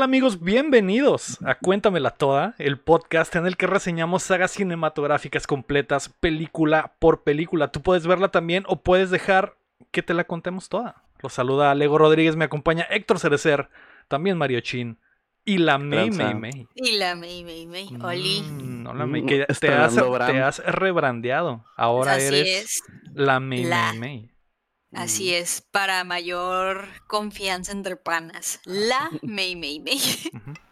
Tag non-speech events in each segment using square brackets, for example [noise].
tal amigos? Bienvenidos a Cuéntamela Toda, el podcast en el que reseñamos sagas cinematográficas completas, película por película. Tú puedes verla también o puedes dejar que te la contemos toda. Los saluda Lego Rodríguez, me acompaña Héctor Cerecer, también Mario Chin y la May May May. Y la May May May, Oli. Mm, no, la May, que te has, te has rebrandeado. Ahora Así eres es. la May La- May May. Así es, para mayor confianza entre panas. La May May May.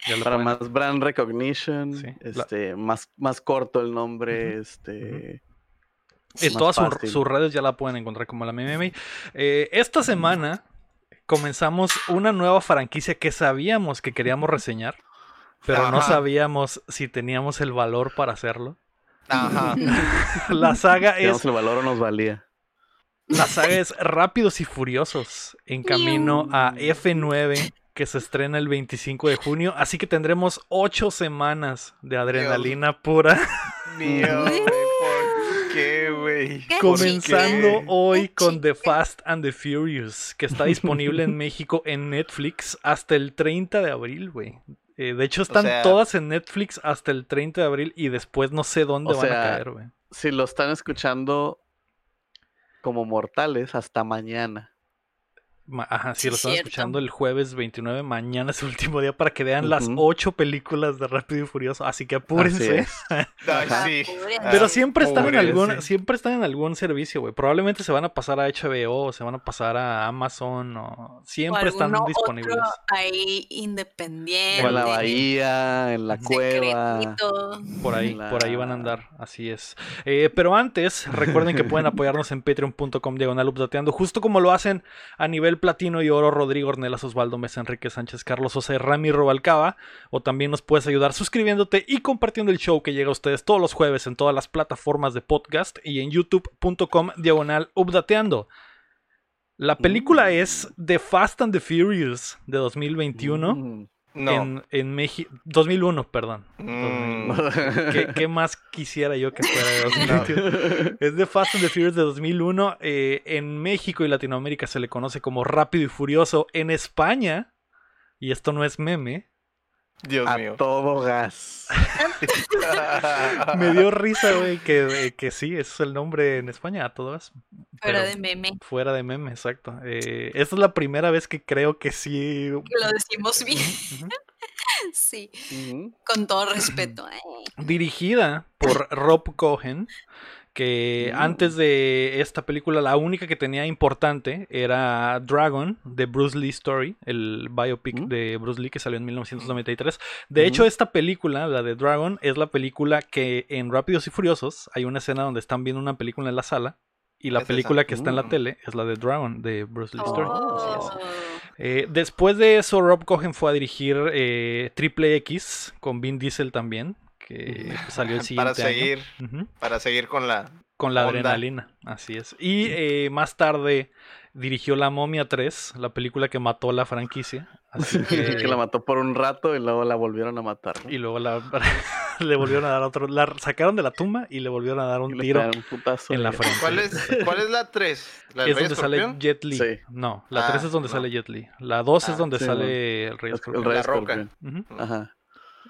Lo Para más brand recognition, Sí, la- este, más, más corto el nombre, este. En todas sus redes ya la pueden encontrar como la Meme. Eh, esta semana comenzamos una nueva franquicia que sabíamos que queríamos reseñar, pero no sabíamos si teníamos el valor para hacerlo. Ajá. [laughs] La saga [laughs] es, el valor nos valía. La saga es Rápidos y Furiosos, en camino a F9 que se estrena el 25 de junio, así que tendremos ocho semanas de adrenalina pura. Mío, güey, ¿por qué, güey? ¿Qué Comenzando chique. hoy con The. Fast and the Furious, que está disponible en México en Netflix hasta el 30 de abril, güey. Eh, de hecho, están sea- todas en Netflix hasta el 30 de abril y después no sé dónde van a caer, güey. Si lo están escuchando como mortales, hasta mañana. Ma- Ajá, si Sí, lo están cierto. escuchando el jueves 29, mañana es el último día para que vean las ocho películas de Rápido y Furioso, así que apúrense. [laughs] Ay, sí. Pero siempre están en algún, sí. siempre están en algún servicio, güey. Probablemente se van a pasar a HBO, o se van a pasar a Amazon, o O siempre están disponibles. otro ahí independiente. O en la bahía, en la cueva. secretito. Por ahí, La- por ahí van a andar, así es. Eh, pero antes, recuerden que pueden [laughs] apoyarnos en patreon.com diagonal updateando, justo como lo hacen a nivel platino y oro Rodrigo Ornelas, Osvaldo Mesa, Enrique Sánchez, Carlos Sosa y Rami Robalcaba. O también nos puedes ayudar suscribiéndote y compartiendo el show que llega a ustedes todos los jueves en todas las plataformas de podcast y en youtube.com diagonal updateando. La película Mm. es The Fast and the Furious de 2021. Mm. No. En, en México. 2001, perdón. Mm. ¿Qué, qué más quisiera yo que fuera de 2021? Es de Fast and the Furious de 2001. eh, en México y Latinoamérica se le conoce como Rápido y Furioso. En España, y esto no es meme, Dios A mío. todo gas. [laughs] [laughs] me dio risa, güey, que, que sí, ese es el nombre en España, a todas. Fuera pero de meme. Fuera de meme, exacto. Eh, esta es la primera vez que creo que sí. Que lo decimos bien. [laughs] Sí, con todo respeto. eh. dirigida por Rob Cohen, que Mm. antes de esta película la única que tenía importante era Dragon, de Bruce Lee Story, el biopic Mm. de Bruce Lee que salió en 1993. De hecho, esta película, la de Dragon, es la película que en Rápidos y Furiosos hay una escena donde están viendo una película en la sala. Y la Es esa. película que está en la Mm. tele es la de Dragon, de Bruce Lee Story. Oh. Eh, después de eso, Rob Cohen fue a dirigir eh, Triple X con Vin Diesel también, que [laughs] salió el siguiente Para año. seguir, Ujú, para seguir con la. Con la onda. adrenalina, así es. Y eh, más tarde dirigió La Momia 3, la película que mató la franquicia. Así [laughs] que, que la mató por un rato y luego la volvieron a matar. ¿no? y luego la, [laughs] le volvieron a dar otro. La sacaron de la tumba y le volvieron a dar un tiro. un putazo en la frente. ¿Cuál es, ¿Cuál es la 3? ¿La Es donde sale Escorpión? Jet Li. Sí. No, la Ah, 3 es donde no. sale Jet Li. La 2 Ah, es donde sí, sale el Rey El Escorpión. Rey La Roca. Escorpión. Ujú, Ajá.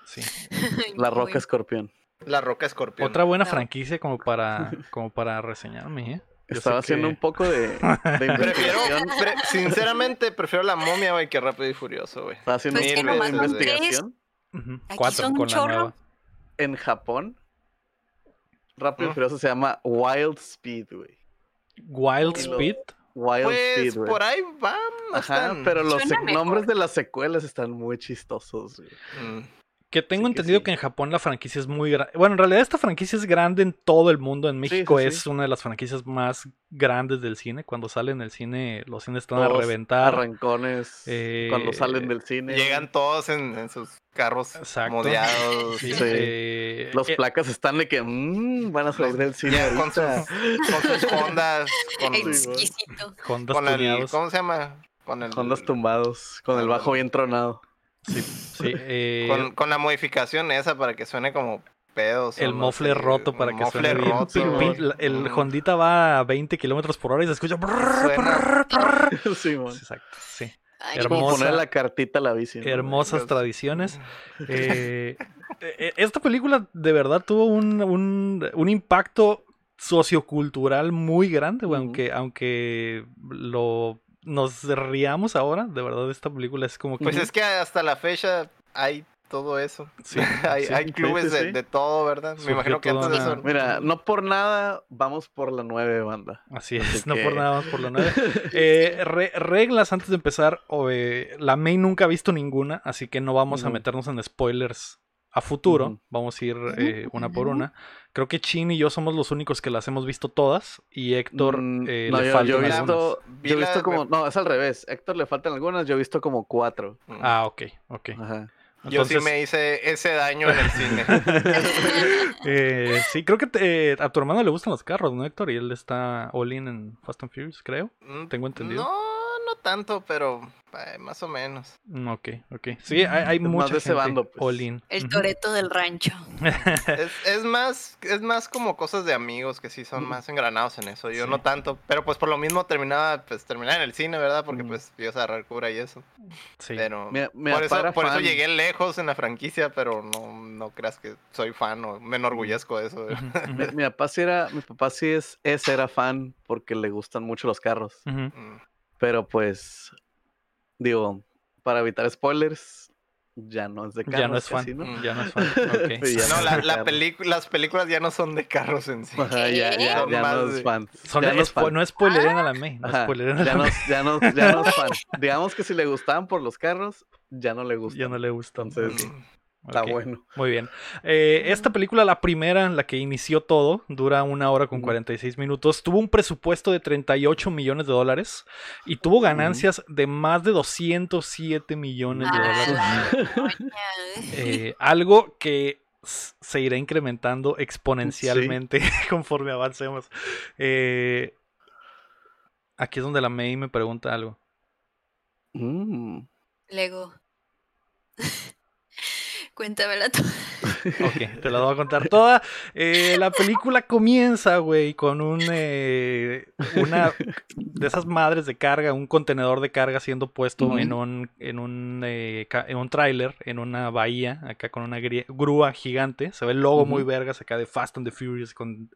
Sí. [laughs] La Muy- Roca Escorpión. La Roca Escorpión. Otra buena No. franquicia como para, [laughs] como para reseñarme, ¿eh? Yo Estaba haciendo que- un poco de, [laughs] de Prefiero, investigación. pre- sinceramente, prefiero la momia, güey, que Rápido y Furioso, güey. Estaba haciendo Pues un poco de investigación. Cuatro con la chorro. nueva. En Japón, Rápido y. Furioso se llama Wild Speed, güey. Wild Y Speed. Wild Pues Speed, güey. por ahí van. Ajá, están- pero los mejor. nombres de las secuelas están muy chistosos, güey. Mm. Que tengo Sí que entendido sí. que en Japón la franquicia es muy grande. Bueno, en realidad esta franquicia es grande en todo el mundo. En México sí, es sí. una de las franquicias más grandes del cine. Cuando sale en el cine, los cines están a reventar. Arrancones Eh, cuando salen del cine. Llegan todos en, en sus carros Exacto. modeados. Sí, Sí. eh, Los eh, placas están de que mm, van a salir Los- del cine [laughs] con sus, con sus Hondas. Con, Exquisito. Hondas con el. ¿Cómo se llama? Con el, Hondas tumbados, con el bajo bien tronado. Sí, sí, eh, con, con la modificación esa para que suene como pedos. El mofle así, roto para que mofle suene bien. roto, Pin, pin, el mm, Hondita va a 20 kilómetros por hora y se escucha. Sí. Exacto, sí. Ay, Hermosa- poner la cartita a la bici. ¿no? Hermosas Dios. tradiciones. [laughs] Eh, esta película de verdad tuvo un, un- un impacto sociocultural muy grande, güey, aunque, aunque lo nos riamos ahora, de verdad esta película es como que... Pues es que hasta la fecha hay todo eso. Sí, [laughs] hay, sí, hay sí, clubes sí, de, sí. de todo, ¿verdad? Surgió Me imagino que antes de eso. Mira, no por nada vamos por la nueve banda. Así es, Así no por nada más por la nueve. [laughs] Eh, re- reglas antes de empezar. o, eh, la May nunca ha visto ninguna, así que no vamos a meternos en spoilers a futuro. Vamos a ir eh, una por una. Creo que Chin y yo somos los únicos que las hemos visto todas. Y Héctor Mm, eh, no, le yo, faltan yo he algunas. visto, Vi yo he la- visto como, no, es al revés. Héctor le faltan algunas, yo he visto como cuatro. Mm. Ah, ok, ok. Ajá. Yo sí Entonces, me hice ese daño en el cine. [laughs] eh, sí, creo que te- a tu hermano le gustan los carros, ¿no, Héctor? Y él está all in en Fast and Furious, creo. Mm, Tengo entendido. No, no tanto, pero eh, más o menos. Mm, Ok, ok. Sí, hay, hay más mucha de ese gente bando, pues. all in. El toreto del rancho. [laughs] Es, es más es más como cosas de amigos que sí son Ujú. más engranados en eso. Yo Sí. no tanto, pero pues por lo mismo terminaba pues terminaba en el cine, ¿verdad? Porque Ujú. pues ibas a agarrar cura y eso. Sí. Pero mi por, eso, por eso llegué lejos en la franquicia, pero no, no creas que soy fan o me enorgullezco de eso. Mi, mi papá sí era, mi papá sí es, es era fan porque le gustan mucho los carros. Mm. Pero pues, digo, para evitar spoilers, ya no es de carros. Ya no es fan. casi, ¿no? Mm. Ya no es [laughs] fan. Sí, No, no la, la las películas ya no son de carros en sí. Ajá, ya, ya, Son ya más no de- es fan. Son ya no es fan. no spoileren a la May. No Ajá, spoileren a ya, la no, May. ya, no, ya no es [laughs] fan. Digamos que si le gustaban por los carros, ya no le gustan. Ya no le gusta. Entonces, Ok, Está bueno. Muy bien. Eh, esta película, la primera, la que inició todo, dura una hora con Ujú. 46 minutos. Tuvo un presupuesto de 38 millones de dólares y tuvo ganancias de más de 207 millones de Ah, dólares. la doña. Eh, algo que se irá incrementando exponencialmente [laughs] conforme avancemos. Eh, aquí es donde la May me pregunta algo. Mm. Lego. [laughs] Cuéntamela tú. [laughs] Ok, te la voy a contar toda. Eh, la película comienza, güey, con un eh, una de esas madres de carga, un contenedor de carga siendo puesto en un en un eh, en un tráiler en una bahía, acá con una grúa gigante. Se ve el logo muy vergas acá de Fast and the Furious con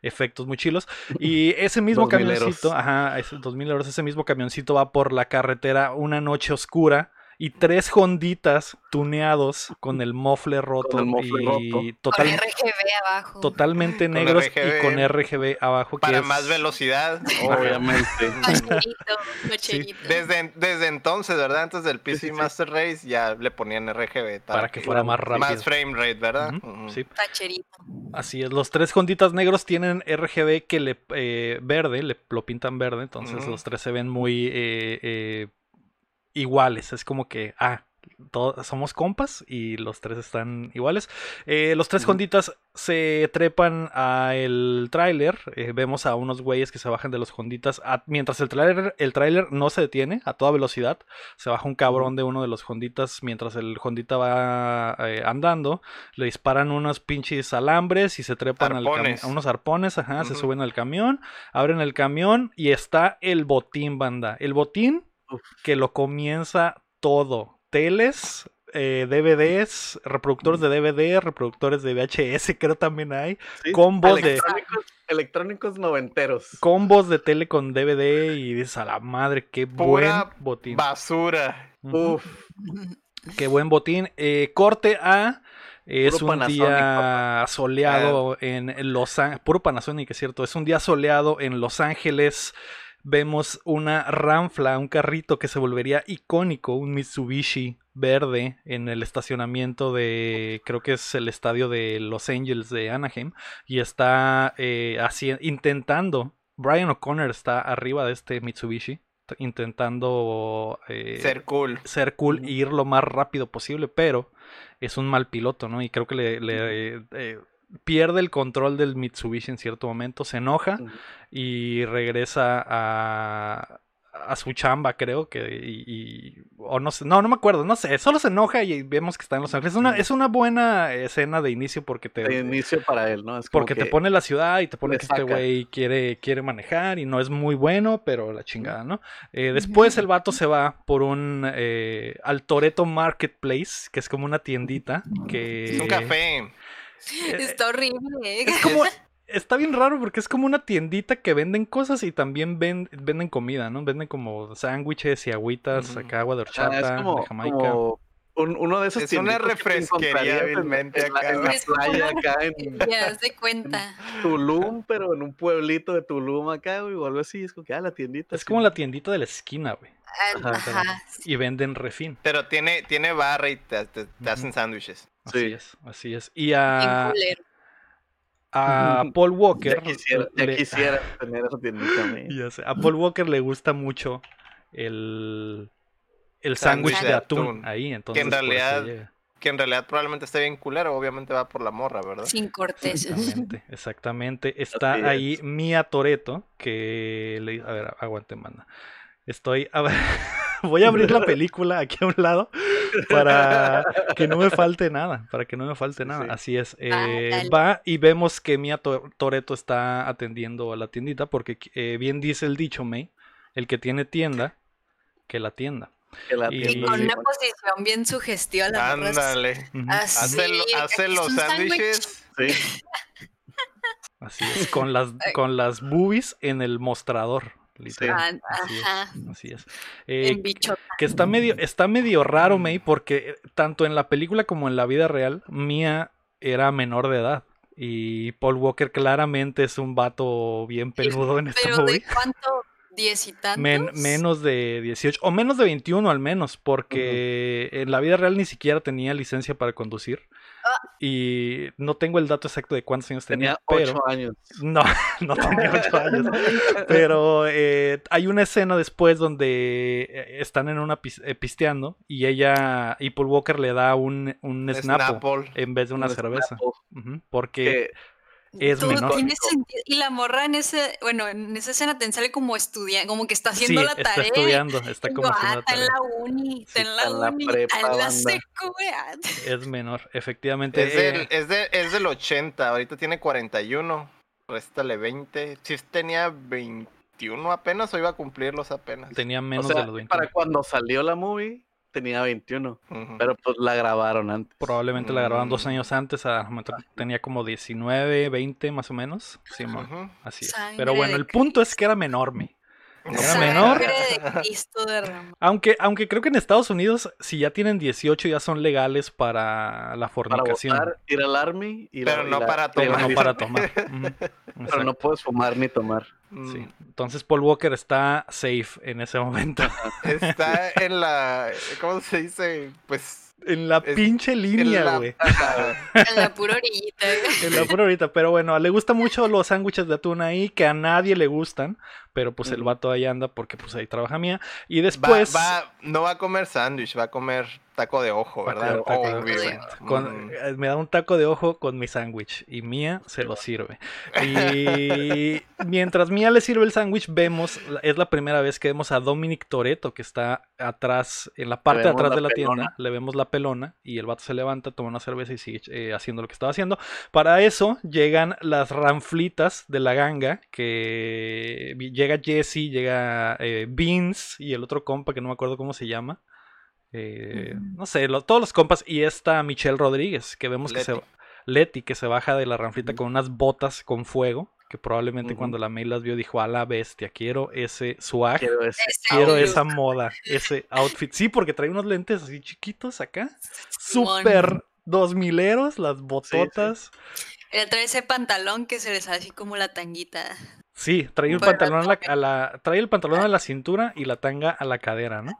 efectos muy chilos. Y ese mismo 2000 euros. camioncito, ajá, ese 2000 euros, ese mismo camioncito va por la carretera una noche oscura. Y tres honditas tuneados con el mofle roto el mofle y roto. total- Con RGB abajo. totalmente Con negros RGB. y con RGB abajo. que Para es- más velocidad. Obviamente. [laughs] Desde, desde entonces, ¿verdad? Antes del PC Master Race ya le ponían RGB. Para que fuera más rápido. Más frame rate, ¿verdad? Sí. Tacherito. Así es, los tres honditas negros tienen RGB que le eh, verde, le lo pintan verde, entonces los tres se ven muy eh, eh, iguales. Es como que, ah, todos somos compas y los tres están iguales. Eh, los tres Ujú. honditas se trepan a el tráiler. eh, vemos a unos güeyes que se bajan de los honditas a- mientras el tráiler el tráiler no se detiene a toda velocidad. Se baja un cabrón de uno de los honditas mientras el hondita va eh, andando. Le disparan unos pinches alambres y se trepan al a unos arpones, ajá, se suben al camión, abren el camión y está el botín, banda. El botín. Que lo comienza todo. Teles, eh, DVDs, reproductores de DVD, reproductores de VHS, [laughs] creo también hay. Sí, Combos de- electrónicos, noventeros. Combos de tele con DVD y dices a la madre, qué Pura buen botín. Basura. Uf, Qué buen botín. Eh, corte A. Es Puro un día soleado en Los Ángeles. Puro Panasonic, es cierto. Es un día soleado en Los Ángeles. Vemos una ranfla, un carrito que se volvería icónico, un Mitsubishi verde en el estacionamiento de, creo que es el estadio de Los Angels de Anaheim. Y está eh, haci- intentando, Brian O'Connor está arriba de este Mitsubishi, intentando eh, Ser cool. ser cool e ir lo más rápido posible, pero es un mal piloto, ¿no? Y creo que le, le, eh, pierde el control del Mitsubishi en cierto momento, se enoja y regresa a, a su chamba, creo que, y, y o no sé, no, no me acuerdo, no sé, solo se enoja y vemos que está en Los Ángeles. Es una, es una buena escena de inicio porque te, De inicio para él, ¿no? Es como porque te pone la ciudad y te pone que este güey quiere, quiere manejar y no es muy bueno, pero la chingada, ¿no? Eh, después el vato se va por un eh, al Toreto Marketplace, que es como una tiendita que Es un café. Eh, Está horrible. ¿eh? es como está bien raro porque es como una tiendita que venden cosas y también ven- venden comida, ¿no? Venden como sándwiches y agüitas, Ujú. acá agua de Ah, horchata, de como, Jamaica. como un- uno de esos Es una refresquería la, acá, en la playa acá en [laughs] Ya, de. Tulum, pero en un pueblito de Tulum acá, güey, o algo así. Es como que, ah, la tiendita. Es como la tiendita de la esquina, güey. Ajá. Ajá. Y venden refín. Pero tiene, tiene barra y te, te- te Ujú. hacen sándwiches. Así Sí. es, así es. Y a, culero. a [laughs] Paul Walker. Ya quisiera, ya le- quisiera [laughs] tener. Ya sé, A Paul Walker le gusta mucho el, el sándwich de de atún, ahí. Entonces, en por eso realidad-. Que en realidad probablemente esté bien culero. Obviamente va por la morra, ¿verdad? Sin corteza. Exactamente, [laughs] exactamente. Está ahí. Mia Toreto, que le... A ver, aguante, manda. Estoy... a ver, [laughs] Voy a abrir la [laughs] película aquí a un lado para que no me falte nada, para que no me falte nada. Sí. Así es. eh, dale. va y vemos que Mia To- Toreto está atendiendo a la tiendita porque eh, bien dice el dicho, May, el que tiene tienda, que la tienda. Que la Y- con una posición bien sugestiva la Ándale. Así. Hace, los sándwiches. Sí, Así es, con las, [laughs] con las boobies en el mostrador, literal. Ah, Así es, Ajá. así es. Eh, En bichota. que está medio, está medio raro, May, porque eh, tanto en la película como en la vida real, Mia era menor de edad. Y Paul Walker claramente es un vato bien peludo en esta Pero movie. de cuánto, diez y tantos. Men- menos de 18, o menos de 21 al menos, porque en la vida real ni siquiera tenía licencia para conducir. Y no tengo el dato exacto de cuántos años tenía, tenía pero... ocho años. No, [laughs] no tenía ocho [laughs] años. Pero eh, hay una escena después donde eh, están en una pis- eh, pisteando y ella y Paul Walker le da un, un Snapple Snapple. en vez de una Un cerveza. Porque que es Todo menor. tiene sentido. Y la morra en ese, bueno, en esa escena te sale como estudiante, como que está Sí, haciendo la está tarea. estudiando, está Y como yo, haciendo ah, la está en tarea. la uni, está Sí, en la está en la uni, prepa, está en la secu, ah. [laughs] Es menor, efectivamente. Es eh, del, es, de- es del 80. Ahorita tiene 41. Réstale 20. Si tenía 21 apenas o iba a cumplirlos apenas. tenía o menos sea, de los 20. para cuando salió la movie tenía 21, Ujú. pero pues la grabaron antes. Probablemente la grabaron dos Mm. años antes, a mejor tenía como 19, 20 más o menos. Simón, Ujú. así es. Sangre Pero bueno, el punto es que era menor, me. Era Sangre menor. de Cristo. Aunque, aunque creo que en Estados Unidos, si ya tienen 18, ya son legales para la Para fornicación. votar, ir al army y Pero no y la- para pero tomar. no para tomar. [laughs] Pero no puedes fumar ni tomar. Mm, sí. Entonces Paul Walker está safe en ese momento. Está [laughs] en la. ¿Cómo se dice? Pues. en la Es- pinche línea, güey. En la pura orillita. güey. [laughs] En la pura ahorita, pero bueno, le gustan mucho los sándwiches de atún ahí, que a nadie le gustan, pero pues el vato ahí anda porque pues ahí trabaja mía. Y después... va- no va a comer sándwich, va a comer taco de ojo, ¿verdad? de ojo. Con- Mm. eh, me da un taco de ojo con mi sándwich y Mía se lo sirve. Y [laughs] mientras Mía le sirve el sándwich, vemos, es la primera vez que vemos a Dominic Toreto que está atrás, en la parte de atrás la de la pelona. tienda, le vemos la pelona y el vato se levanta, toma una cerveza y sigue eh, haciendo lo que estaba haciendo. Para eso llegan las ranflitas de la ganga, que vi- llega Jesse, llega eh, Beans y el otro compa que no me acuerdo cómo se llama. Eh, no sé, lo- todos los compas y esta Michelle Rodríguez, que vemos que se Leti. Leti, que se baja de la ranflita con unas botas con fuego, que probablemente cuando la May las vio dijo, a la bestia, quiero ese swag, quiero, ese. Esa moda, ese outfit. Sí, porque trae unos lentes así chiquitos acá, súper dos mileros, las bototas. Él trae ese pantalón que se les hace así como la tanguita. Sí, trae el pantalón a la, a la- trae el pantalón a la cintura y la tanga a la cadera, ¿no?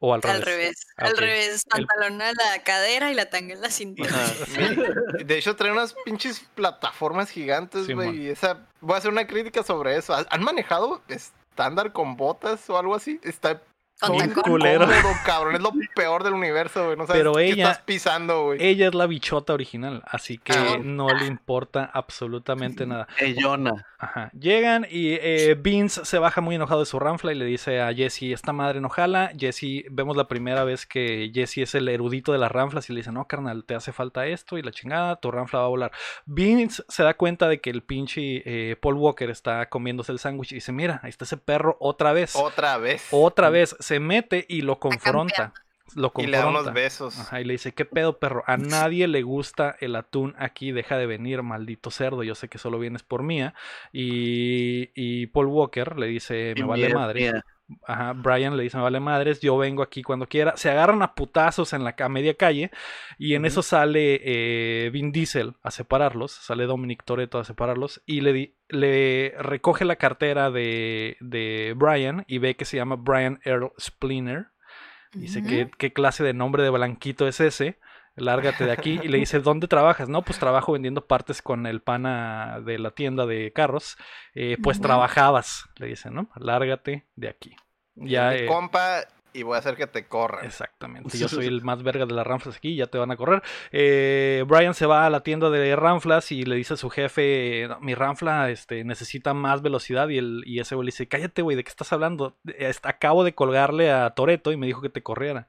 O al Al revés. revés. Ah, Al revés. El- Pantalón a la cadera y la tanga en la cintura. [laughs] De hecho, trae unas pinches plataformas gigantes, güey. y esa. Voy a hacer una crítica sobre eso. ¿Han- ¿Han manejado estándar con botas o algo así? Está Con culero. Incómodo, cabrón. Es lo peor del universo, güey. No sabes Pero qué ella- estás pisando, güey. Ella es la bichota original, así que Ah. no le importa absolutamente nada. Ellona. Ajá. Llegan y eh, Vince se baja muy enojado de su ranfla y le dice a Jesse, esta madre no jala. Jesse, vemos la primera vez que Jesse es el erudito de las ranflas y le dice, no, carnal, te hace falta esto y la chingada, tu ranfla va a volar. Vince se da cuenta de que el pinche eh, Paul Walker está comiéndose el sándwich y dice, mira, ahí está ese perro otra vez. Otra vez. Otra vez se mete y lo confronta. Lo y le da confronta. unos besos. Ajá, y le dice, ¿qué pedo, perro? A nadie le gusta el atún aquí, deja de venir, maldito cerdo, yo sé que solo vienes por mía. Y, y Paul Walker le dice, me vale Mía, madre. mía. Ajá, Brian le dice, me vale madres, yo vengo aquí cuando quiera. Se agarran a putazos en la a media calle y en eso sale eh, Vin Diesel a separarlos, sale Dominic Toretto a separarlos y le, recoge la cartera de, de Brian y ve que se llama Brian Earl Spliner. Dice. ¿qué, ¿qué clase de nombre de blanquito es ese? Lárgate de aquí. Y le dice, ¿dónde trabajas? No, pues trabajo vendiendo partes con el pana de la tienda de carros. Eh, pues trabajabas, le dice, ¿no? Lárgate de aquí. Ya, eh, compa y voy a hacer que te corran. Exactamente. [laughs] Yo soy el más verga de las ranflas aquí, ya te van a correr. Eh, Brian se va a la tienda de ranflas y le dice a su jefe, "No, mi ranfla este, necesita más velocidad y, el, y ese güey le dice, cállate güey, ¿de qué estás hablando? Acabo de colgarle a Toreto y me dijo que te corriera.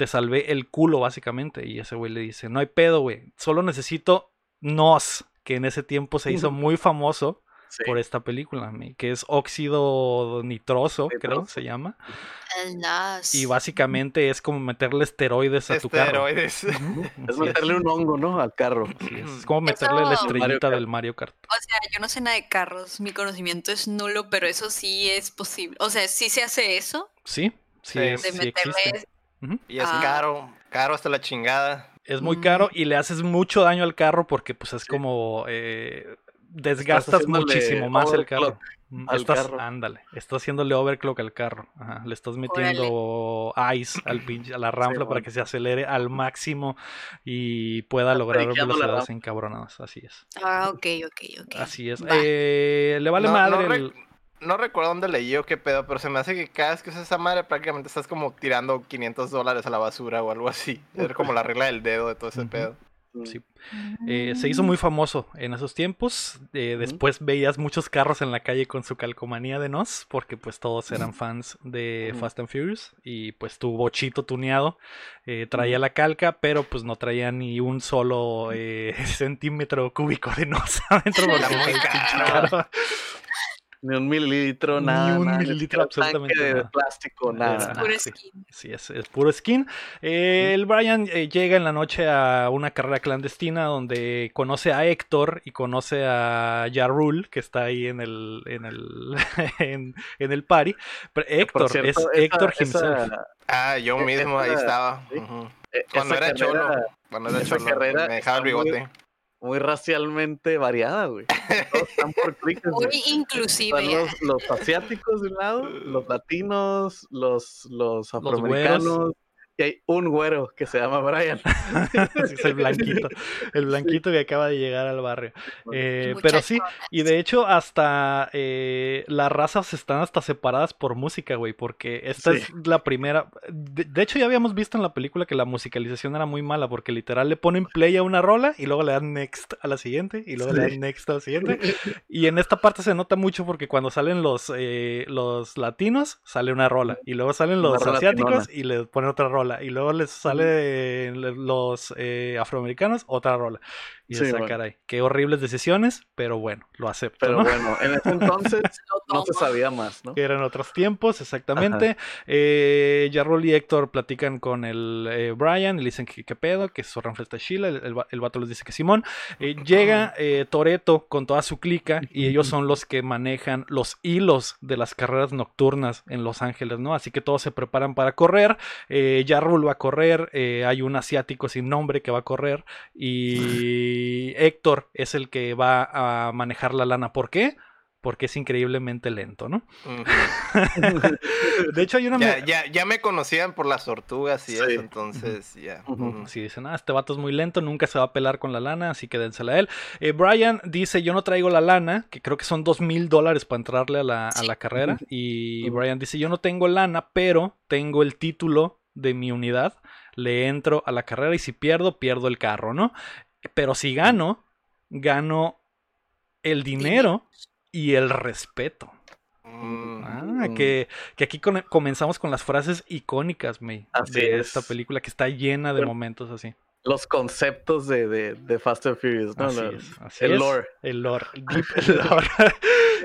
Te salvé el culo básicamente. Y ese güey le dice, no hay pedo güey, solo necesito NOS, que en ese tiempo se hizo muy famoso Sí. por esta película, que es óxido nitroso, creo se llama. El. Y básicamente es como meterle esteroides a tu carro. [laughs] [laughs] Es meterle un hongo, ¿no? Al carro. es. Es como meterle la estrellita Mario Kart. del Mario Kart. O sea, yo no sé nada de carros, mi conocimiento es nulo, pero eso sí es posible. O sea, sí se hace eso, Sí, sí, Sí. es- de sí meterle... Y es Ah. caro. Caro hasta la chingada. Es muy Mm. caro y le haces mucho daño al carro porque pues es como eh, desgastas muchísimo más el carro. Mm, al estás, carro. ándale, estás haciéndole overclock al carro. Ajá, le estás metiendo ice al pinche, a la ranfla para bueno. que se acelere al máximo y pueda lograr velocidades encabronadas. Así es. Ah, ok, ok, ok. Así es. Va. Eh, le vale no, madre no, el- no recuerdo dónde leí o qué pedo, pero se me hace que cada vez que usas esa madre prácticamente estás como tirando 500 dólares a la basura o algo así. [laughs] Es como la regla del dedo de todo ese pedo. Sí. Eh, se hizo muy famoso en esos tiempos. eh. Después veías muchos carros en la calle con su calcomanía de Nos, porque pues todos eran fans de. Fast and Furious. Y pues tu bochito tuneado eh, traía la calca, pero pues no traía ni un solo eh, [laughs] centímetro cúbico de Nos [laughs] adentro. porque Ni un mililitro, Ni nada. un nada, ni mililitro, siquiera tanque absolutamente de nada. plástico, Es- nada. Ajá, Puro sí. skin. Sí, es, es puro skin. Eh, el Brian eh, llega en la noche a una carrera clandestina donde conoce a Héctor y conoce a Yarul, que está ahí en el en el [laughs] en, en el party. Pero Héctor, cierto, es esa- Héctor esa- himself. Ah, yo E- mismo ahí estaba. sí. Eh, Cuando esa era carrera cholo. Cuando era esa cholo. carrera Me dejaba el muy- bigote. Muy racialmente variada, güey. Todos están por [laughs] güey. Muy inclusive. Están los, los asiáticos de un lado, los latinos, los, los afroamericanos. Y hay un güero que se llama Brian. [laughs] Sí, es el blanquito, el blanquito que acaba de llegar al barrio. Eh, pero sí. Y de hecho, hasta eh, las razas están hasta separadas por música, güey, porque esta Sí. es la primera. De, de hecho, ya habíamos visto en la película que la musicalización era muy mala, porque literal le ponen play a una rola y luego le dan next a la siguiente y luego le dan next a la siguiente. [laughs] Y en esta parte se nota mucho porque cuando salen los, eh, los latinos, sale una rola. Y luego salen los asiáticos y le ponen otra rola. Y luego les sale eh, los eh, afroamericanos, otra rola. Y Sí, esa bueno. caray, qué horribles decisiones, pero bueno, lo acepto. Pero ¿no? bueno, en ese entonces [laughs] no se sabía más, ¿no? que eran otros tiempos, exactamente. Eh, Yarrol y Héctor platican con el eh, Brian y le dicen que qué pedo, que su ranfla está chila. El, el, va- el vato les dice que Simón. Eh, llega eh, Toreto con toda su clica y ellos son los que manejan los hilos de las carreras nocturnas en Los Ángeles, ¿no? Así que todos se preparan para correr. Eh, Yarrol va a correr, eh, hay un asiático sin nombre que va a correr y [laughs] Héctor es el que va a manejar la lana. ¿Por qué? porque es increíblemente lento, ¿no? [laughs] De hecho, hay una... ya, me- ya, ya me conocían por las tortugas y Sí. eso, entonces ya. Ujú. ujú. Si dicen, ah, este vato es muy lento, nunca se va a pelar con la lana, así que dénsela a él. Eh, Brian dice, yo no traigo la lana, que creo que son dos mil dólares para entrarle a la, a la carrera. Y. Brian dice, yo no tengo lana, pero tengo el título de mi unidad, le entro a la carrera y si pierdo, pierdo el carro, ¿no? Pero si gano, gano el dinero y el respeto. Mm. Ah, Mm. que, que aquí con- comenzamos con las frases icónicas, May, Así de es. esta película que está llena de momentos así. Los conceptos de, de, de Fast and Furious, ¿no? Así es, así el es. lore. El lore. deep [laughs] lore.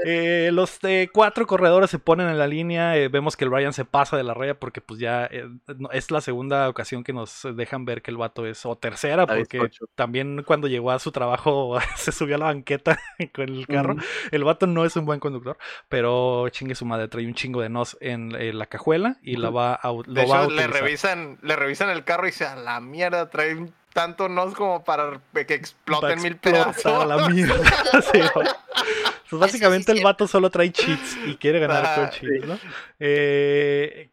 Eh, los eh, cuatro corredores se ponen en la línea. eh, vemos que el Ryan se pasa de la raya porque pues ya eh, es la segunda ocasión que nos dejan ver que el vato es, o tercera, porque también cuando llegó a su trabajo [laughs] se subió a la banqueta [laughs] con el carro. El vato no es un buen conductor, pero chingue su madre, trae un chingo de nos en, eh, la cajuela y la va a, u- lo De va a le revisan, le revisan el carro y dice, a la mierda, trae un tanto nos como para que exploten mil pedazos. a la mierda. [laughs] Sí. Pues básicamente el vato solo trae cheats y quiere ganar con Ah, cheats, ¿no? Eh,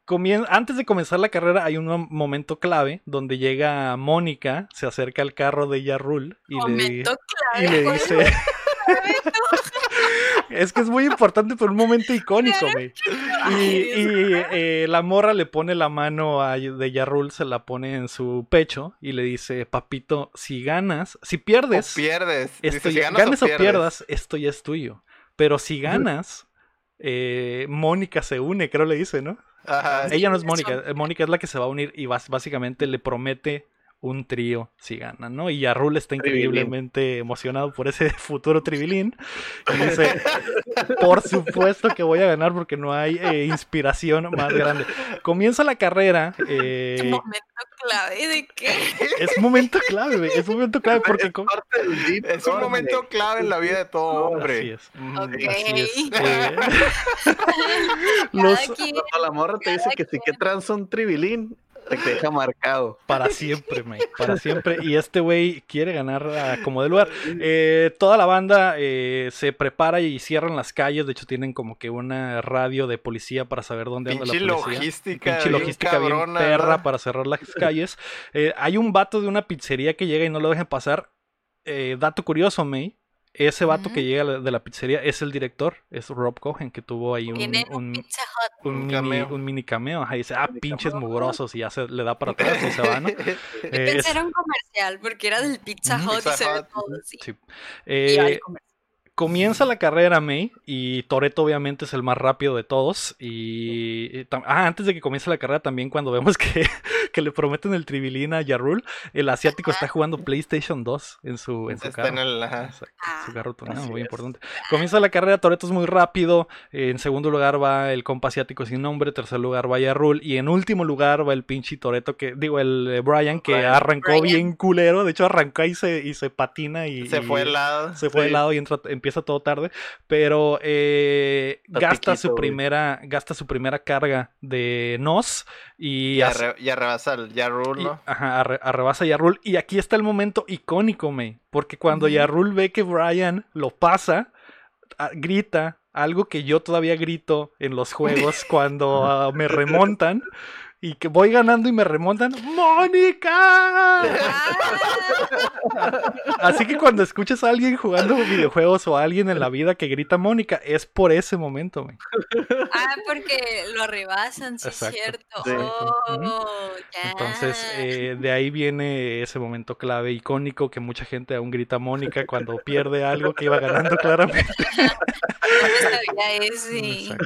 Antes de comenzar la carrera hay un mom- momento clave donde llega Mónica, se acerca al carro de Yarrul y le, Momento y clave. le ¿cuál dice... [laughs] [laughs] es que es muy importante, pero un momento [laughs] icónico, güey. Y, eh, la morra le pone la mano a de Yarrul, se la pone en su pecho y le dice, papito, si ganas, si O pierdes, pierdes. Dice, esto si ganas, ganes o o pierdes. pierdas, esto ya es tuyo. Pero si ganas, eh, Mónica se une, creo le dice, ¿no? Ajá. Ella no es. Mónica, eh, Mónica es la que se va a unir y básicamente le promete un trío si gana, ¿no? Y Yarrul está Tribilín. increíblemente emocionado por ese [laughs] futuro tribilín. [laughs] Y dice, por supuesto que voy a ganar porque no hay eh, inspiración más grande. Comienza la carrera. eh, Momento clave de qué. [laughs] es un momento clave, es un momento clave porque... Es co- parte del deep Es un momento clave en la vida de todo hombre. Así es. Ujú. Ok. Así es. eh, los- la morra te dice que si que tranza un tribilín, te deja marcado. Para siempre, man, para siempre. Y este güey quiere ganar a como de lugar. Eh, toda la banda eh, se prepara y cierran las calles. De hecho, tienen como que una radio de policía para saber dónde anda la Pinche policía. logística. Pinche logística bien cabrona, perra ¿verdad? para cerrar las calles. Eh, hay un vato de una pizzería que llega y no lo dejan pasar. Eh, dato curioso, May. Ese vato que llega de la pizzería es el director, es Rob Cohen, que tuvo ahí un, un un, un mini, cameo. un mini cameo. Ajá, y dice, ah, pinches mugrosos, y ya se le da para [laughs] atrás y se va, ¿no? Yo Eh, pensé es- era un comercial porque era del Pizza. Hut Pizza y se ve todo así. Sí. Eh, comienza la carrera, May, y Toreto obviamente es el más rápido de todos. Y, ah, antes de que comience la carrera, también cuando vemos [laughs] que, que le prometen el tribilín a Yarul, el asiático está jugando PlayStation 2 en su, en su Está carro. en el. ajá. Exacto, Ah, su carro tuneado, muy es. importante. Comienza la carrera, Toreto es muy rápido. en segundo lugar va el compa asiático sin nombre. Tercer lugar va Yarul. Y en último lugar va el pinche Toreto, que digo, el eh, Brian, que Brian. arrancó Brian. bien culero. De hecho, arrancó y se, y se patina y. Se fue al lado. se fue de Sí. lado y entra, empieza todo tarde, pero eh, gasta piquito, su güey. primera gasta su primera carga de nos y, Y, arre- y arrebasa el Yarul, y- ¿no? ajá, arre- arrebasa a Yarul y aquí está el momento icónico, me, porque cuando Ujú. Yarul ve que Brian lo pasa, grita algo que yo todavía grito en los juegos [laughs] cuando ah, me remontan. Y que voy ganando y me remontan. ¡Mónica! Ah, Así que cuando escuches a alguien jugando videojuegos o a alguien en la vida que grita Mónica, es por ese momento, güey. ah, porque lo rebasan, sí es Exacto, cierto. sí. Oh, ya. Entonces, eh, de ahí viene ese momento clave, icónico, que mucha gente aún grita Mónica cuando pierde algo que iba ganando claramente. [laughs] No sabía ese.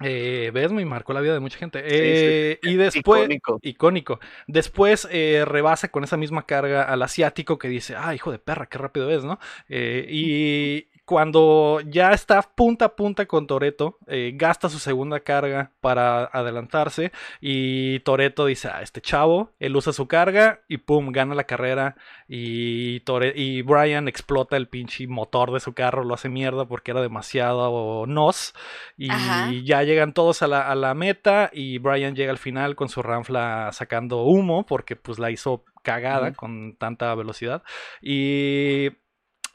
Eh, ¿Ves? Me marcó la vida de mucha gente. Eh, Y después... Icónico. Icónico. Después eh, rebasa con esa misma carga al asiático que dice, ah, hijo de perra, qué rápido es, ¿no? Eh, y cuando ya está punta a punta con Toreto, gasta su segunda carga para adelantarse y Toreto dice, ah, este chavo, él usa su carga y pum, gana la carrera y, Tore y Brian explota el pinche motor de su carro, lo hace mierda porque era demasiado nos y Ajá. ya llegan todos a la, a la meta y Brian llega al final con su ranfla sacando humo porque pues la hizo cagada con tanta velocidad y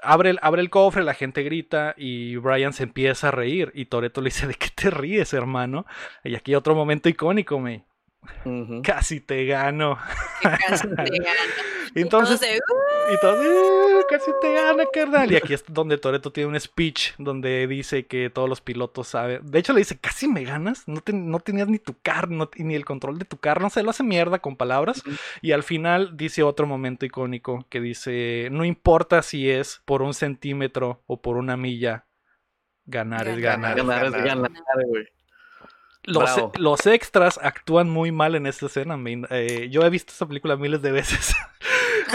abre, el, abre el cofre, la gente grita y Brian se empieza a reír. Y Toreto le dice, ¿de qué te ríes, hermano? Y aquí otro momento icónico, me. Casi te gano. Que casi te [laughs] gana. Entonces, y todo, "Eh, casi te gana, carnal. Y aquí es donde Toreto tiene un speech donde dice que todos los pilotos saben. De hecho, le dice, casi me ganas. No, te- no tenías ni tu carro, no- ni el control de tu carro. No sé, lo hace mierda con palabras. Y al final dice otro momento icónico que dice, no importa si es por un centímetro o por una milla, ganar es ganar. Ganar. Es ganar. ganar, güey. Los, extras actúan muy mal en esta escena. eh, yo he visto esta película miles de veces. [laughs]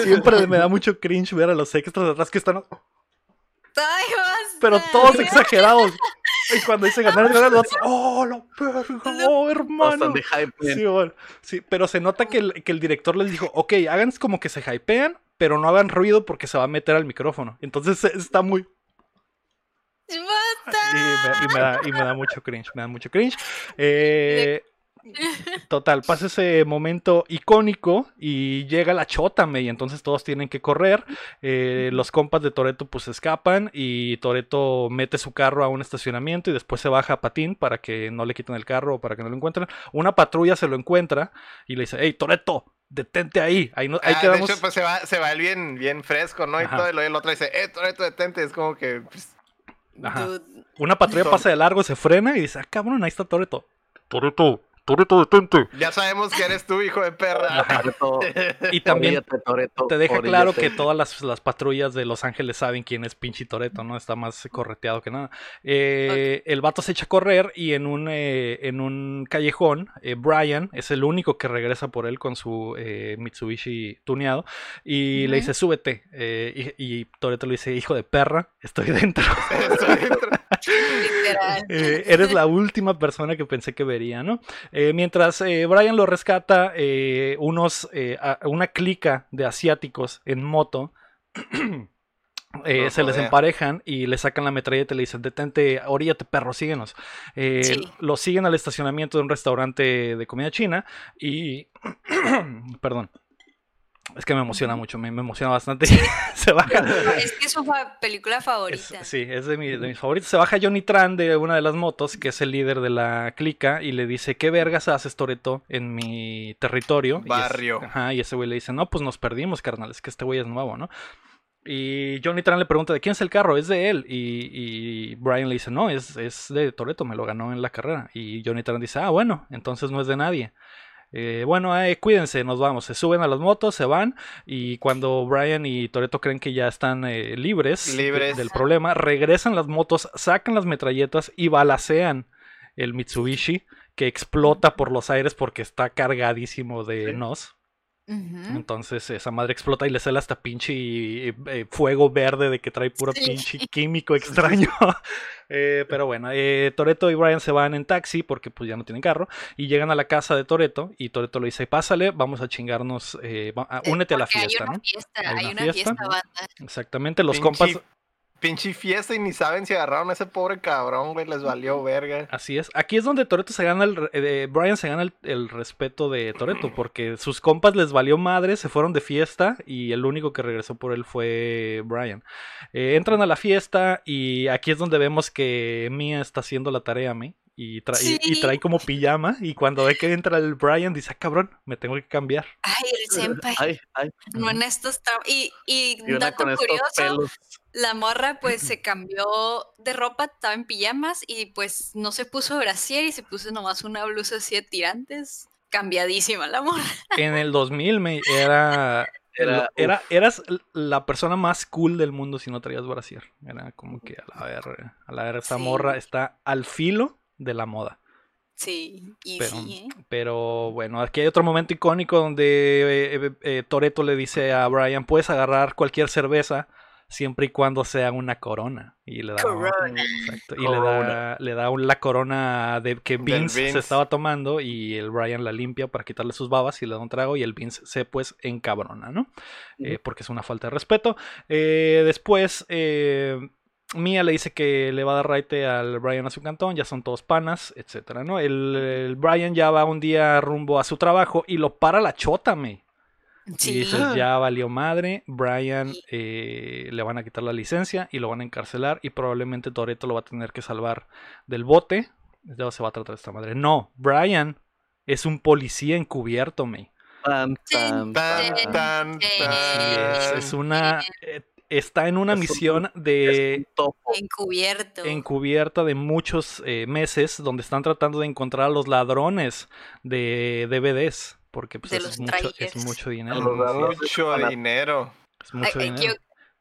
Siempre me da mucho cringe ver a los extras atrás que están, Ay, basta. pero todos exagerados. Y cuando dice ganar, ganar, los oh, la verga, oh, hermano. Bastante hype. Sí, bueno, sí, pero se nota que el, que el director les dijo, ok, hagan como que se hypean, pero no hagan ruido porque se va a meter al micrófono. Entonces eh, está muy... Y me, y me da, y me da mucho cringe, me da mucho cringe. Eh, [laughs] total, pasa ese momento icónico y llega la chótame y entonces todos tienen que correr. Eh, los compas de Toreto pues escapan y Toreto mete su carro a un estacionamiento y después se baja a patín para que no le quiten el carro o para que no lo encuentren. Una patrulla se lo encuentra y le dice, hey Toreto, detente ahí. Ahí, no, ahí Ah, de quedamos. hecho, pues se va, se va él bien, bien fresco, ¿no? Y Ajá. todo, y luego el otro dice, eh, Toreto, detente. Es como que, pues, Ajá. Una patrulla pasa de largo, se frena y dice, ah cabrón, ahí está Toreto. Toreto, Toreto, detente. ya sabemos que eres tú, hijo de perra. Toreto, Y también oríllate, Toreto, te deja claro que todas las, las patrullas de Los Ángeles saben quién es pinche Toreto, ¿no? Está más correteado que nada. Eh, El vato se echa a correr y en un, eh, en un callejón, eh, Brian es el único que regresa por él con su eh, Mitsubishi tuneado y le dice, súbete. Eh, y, y Toreto le dice, hijo de perra, estoy dentro. [laughs] Estoy dentro. literal. [laughs] Eh, eres la última persona que pensé que vería, ¿no? Eh, mientras eh, Brian lo rescata, eh, unos, eh, a- una clica de asiáticos en moto [clears throat] eh, Lo se les emparejan y le sacan la metralleta y le dicen, detente, oríllate perro, síguenos. Eh, Sí. Lo siguen al estacionamiento de un restaurante de comida china y... [clears throat] Perdón. Es que me emociona mucho, me, me emociona bastante. [laughs] se baja. Es que es su fa- película Es- favorita. sí, es de, mi- de mis favoritos. Se baja Johnny Tran de una de las motos, que es el líder de la clica, y le dice, ¿qué vergas haces, Toreto, en mi territorio? Y es- Barrio. ajá, y ese güey le dice, no, pues nos perdimos, carnal, es que este güey es nuevo, ¿no? Y Johnny Tran le pregunta, ¿de quién es el carro? Es de él. Y, y Brian le dice, no, es, es de Toreto, me lo ganó en la carrera. Y Johnny Tran dice, ah, bueno, entonces no es de nadie. Eh, bueno, eh, cuídense, nos vamos. Se suben a las motos, se van. Y cuando Brian y Toreto creen que ya están eh, libres, de- Libres. del problema, regresan las motos, sacan las metralletas y balacean el Mitsubishi que explota por los aires porque está cargadísimo de Sí. nos. Entonces esa madre explota y le sale hasta pinche eh, fuego verde de que trae puro Sí. pinche [laughs] químico extraño. [laughs] Eh, pero bueno, eh, Toreto y Brian se van en taxi porque pues ya no tienen carro y llegan a la casa de Toreto y Toreto le dice, pásale, vamos a chingarnos, eh, va- a- únete a la fiesta, hay una ¿no? Fiesta, Hay hay una una fiesta. fiesta, banda. Exactamente, los Pinche- compas... Pinche fiesta y ni saben si agarraron a ese pobre cabrón, güey. Les valió verga. Así es. Aquí es donde Toreto se gana el, eh, Brian se gana el, el respeto de Toreto porque sus compas les valió madre, se fueron de fiesta y el único que regresó por él fue Brian. Eh, entran a la fiesta y aquí es donde vemos que Mia está haciendo la tarea a mí y, tra- y- trae como pijama y cuando ve que entra el Brian dice, ah, cabrón, me tengo que cambiar. Ay, el senpai. Ay, ay, No en estos tra- Y, y, y una dato curioso, pelos. la morra pues [clears throat] se cambió de ropa, estaba en pijamas y pues no se puso brasier y se puso nomás una blusa así de tirantes. Cambiadísima la morra. En el 2000 me, era... [laughs] Era, Era, eras la persona más cool del mundo si no traías brasier. Era como que a la ver, a la ver, esta Sí. morra está al filo de la moda. Sí, y Pero, sí, ¿eh? pero bueno, aquí hay otro momento icónico donde eh, Toreto le dice a Brian, puedes agarrar cualquier cerveza siempre y cuando sea una corona. Y le da, Corona. exacto, y le da, le da un- la corona de que Vince, se estaba tomando y el Brian la limpia para quitarle sus babas y le da un trago y el Vince se pues encabrona, ¿no? Eh, porque es una falta de respeto. Eh, después, eh, Mia le dice que le va a dar raite al Brian a su cantón, ya son todos panas, etcétera, ¿no? El, el Brian ya va un día rumbo a su trabajo y lo para la chota, me. Y Sí. dices, ya valió madre, Brian eh, le van a quitar la licencia y lo van a encarcelar y probablemente Toreto lo va a tener que salvar del bote. Ya se va a tratar esta madre. No, Brian es un policía encubierto, me. Tan. Es, es una... eh, está en una Es misión de un. Encubierto. encubierta de muchos eh, meses donde están tratando de encontrar a los ladrones de DVDs. Porque pues, De eso los es, mucho, es mucho dinero. Mucho dinero. Es mucho Ay, dinero. yo-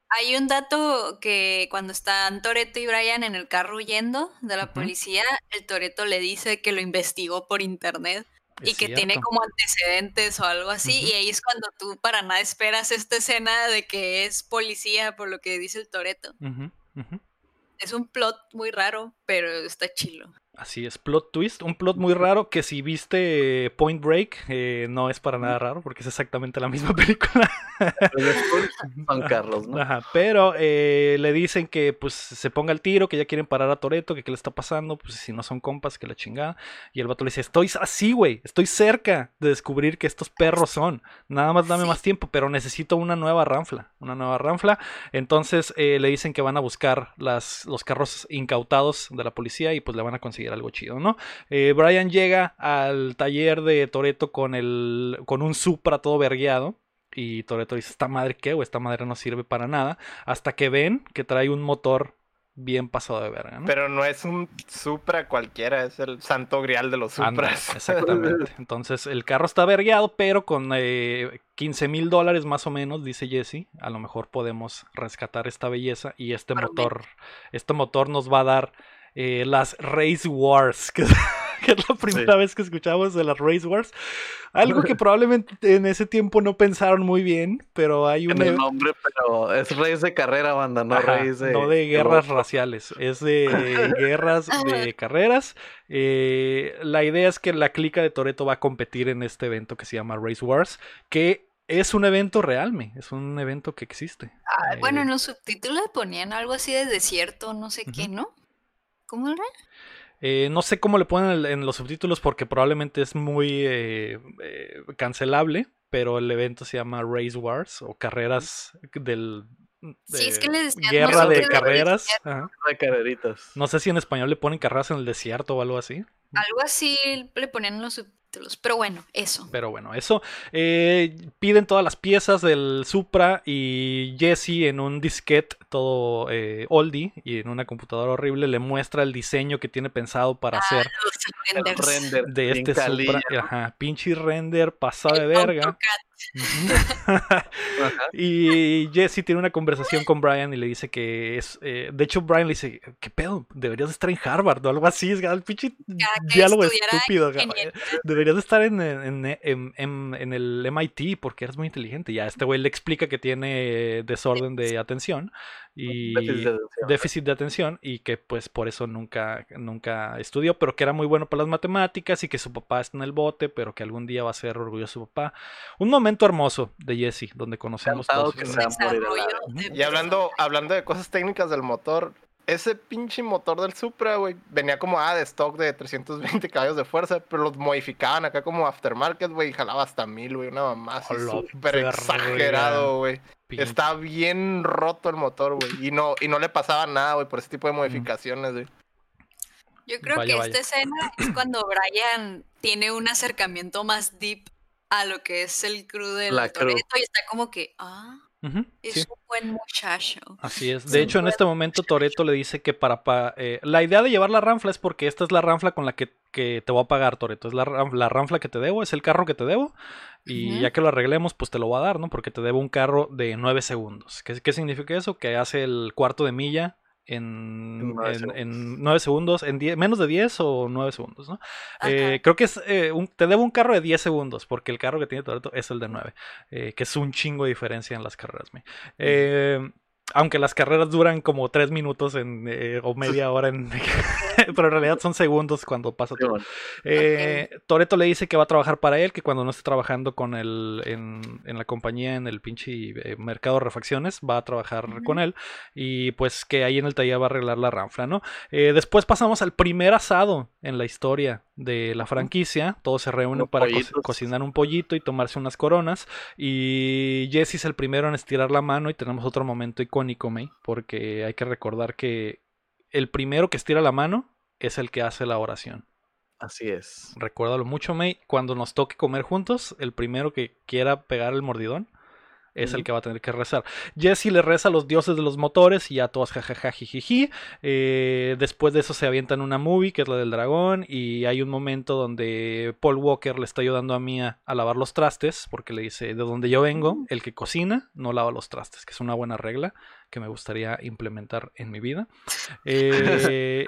hay un dato que cuando están Toreto y Brian en el carro huyendo de la policía, el Toreto le dice que lo investigó por internet y que tiene como antecedentes o algo así. Y ahí es cuando tú para nada esperas esta escena de que es policía por lo que dice el Toreto. Es un plot muy raro, pero está chilo. Así es, plot twist, un plot muy raro que si viste Point Break eh, no es para nada raro porque es exactamente la misma [laughs] película. Juan Carlos, ¿no? Ajá, pero eh, le dicen que pues se ponga el tiro, que ya quieren parar a Toreto, que qué le está pasando, pues si no son compas, que la chingada. Y el vato le dice, estoy así, güey, estoy cerca de descubrir que estos perros son. Nada más dame Sí. más tiempo, pero necesito una nueva ranfla, una nueva ranfla. Entonces eh, le dicen que van a buscar las, los carros incautados de la policía y pues le van a conseguir algo chido, ¿no? Eh, Brian llega al taller de Toreto con, el, con un Supra todo vergueado. Y Toreto dice, esta madre qué, güey, esta madre no sirve para nada. Hasta que ven que trae un motor bien pasado de verga, ¿no? Pero no es un Supra cualquiera, es el santo grial de los Supras. [laughs] exactamente. Entonces el carro está vergueado, pero con eh, 15 mil dólares más o menos, dice Jesse, a lo mejor podemos rescatar esta belleza y este motor, este motor nos va a dar eh, las Race Wars, [laughs] que, que es la primera vez que escuchamos de las Race Wars. Algo que [laughs] probablemente en ese tiempo no pensaron muy bien, pero hay un... el nombre, pero es Reyes de carrera, banda, no Ajá, Reyes de. no de guerras raciales, es de [laughs] guerras de carreras. Eh, la idea es que la clica de Toreto va a competir en este evento que se llama Race Wars, que es un evento real, me, es un evento que existe. Ah, bueno, Eh, en los subtítulos ponían algo así de desierto, no sé qué. ¿no? ¿Cómo era? eh, no sé cómo le ponen en los subtítulos porque probablemente es muy eh, eh, cancelable, pero el evento se llama Race Wars o carreras del... Sí, es que le decían, guerra de carreras. ajá. De carreritas. No sé si en español le ponen carreras en el desierto o algo así. Algo así le ponían en los Pero bueno, eso. Pero bueno, eso. eh, piden todas las piezas del Supra y Jesse en un disquete todo eh, oldie y en una computadora horrible le muestra el diseño que tiene pensado para hacer Los El renders. render de este calilla, Supra. Ajá, pinche render pasado de verga. AutoCAD. [laughs] Y Jesse tiene una conversación con Brian y le dice que es. eh, de hecho, Brian le dice: ¿Qué pedo? Deberías de estar en Harvard o algo así. Es el pinche diálogo estúpido. ingeniería. Deberías de estar en, en- en- en- en el MIT porque eres muy inteligente. Ya este güey le explica que tiene desorden de atención y Déficit de atención. déficit de atención y que pues por eso nunca, nunca estudió, pero que era muy bueno para las matemáticas y que su papá está en el bote, pero que algún día va a ser orgulloso de su papá. Un momento hermoso de Jesse, donde conocemos todos. que esos- se va a morir a la Desarrollo vez. de Y hablando, hablando de cosas técnicas del motor, ese pinche motor del Supra, güey, venía como ah, de stock de 320 caballos de fuerza, pero los modificaban acá como aftermarket, güey, y jalaba hasta mil, güey, una mamá así súper exagerado, güey. Está bien roto el motor, güey, y no, y no le pasaba nada, güey, por ese tipo de modificaciones, güey. Yo creo Vaya, que vaya. esta escena es cuando Brian tiene un acercamiento más deep a lo que es el crew del La y está como que, ah, es sí. un buen muchacho. Así es. Sí. De hecho, en este momento Toreto le dice que para... pa- eh, la idea de llevar la ranfla es porque esta es la ranfla con la que, que te voy a pagar, Toreto. Es la, la ranfla que te debo, es el carro que te debo. Y ya que lo arreglemos, pues te lo voy a dar, ¿no? Porque te debo un carro de 9 segundos. ¿Qué, qué significa eso? Que hace el cuarto de milla en, En nueve en- segundos. en 9 segundos, en 10 menos de 10 o 9 segundos, ¿no? Eh, creo que es eh, un- te debo un carro de 10 segundos, porque el carro que tiene Toretto es el de 9, eh, que es un chingo de diferencia en las carreras. me. Eh, aunque las carreras duran como 3 minutos en, eh, o media [laughs] hora, en, [laughs] pero en realidad son segundos cuando pasa todo. Eh, Toreto le dice que va a trabajar para él, que cuando no esté trabajando con él en, en la compañía, en el pinche eh, mercado de refacciones, va a trabajar con él y pues que ahí en el taller va a arreglar la ranfla, ¿no? Eh, después pasamos al primer asado en la historia de la franquicia. Todos se reúnen para co- cocinar un pollito y tomarse unas coronas. Y Jesse es el primero en estirar la mano y tenemos otro momento icónico, May, porque hay que recordar que el primero que estira la mano es el que hace la oración. Así es. Recuérdalo mucho, May. Cuando nos toque comer juntos, el primero que quiera pegar el mordidón es el que va a tener que rezar. Jesse le reza a los dioses de los motores y ya todos jajaja jijiji. Eh, después de eso se avientan una movie que es la del dragón y hay un momento donde Paul Walker le está ayudando a Mia a lavar los trastes porque le dice de donde yo vengo, el que cocina no lava los trastes, que es una buena regla que me gustaría implementar en mi vida. [laughs] Eh,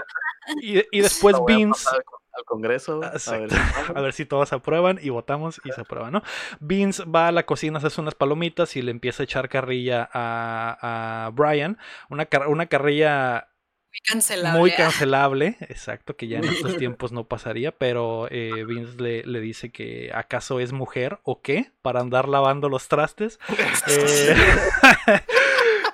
y, y después Vince... al, Congreso. A ver, [laughs] A ver si todos aprueban y votamos y se aprueba, ¿no? Vince va a la cocina, se hace unas palomitas y le empieza a echar carrilla a, a Brian. Una, car- una carrilla Muy cancelable. muy [laughs] cancelable, exacto, que ya en estos [laughs] tiempos no pasaría, pero eh, Vince le, le dice que acaso es mujer o qué para andar lavando los trastes. Eh,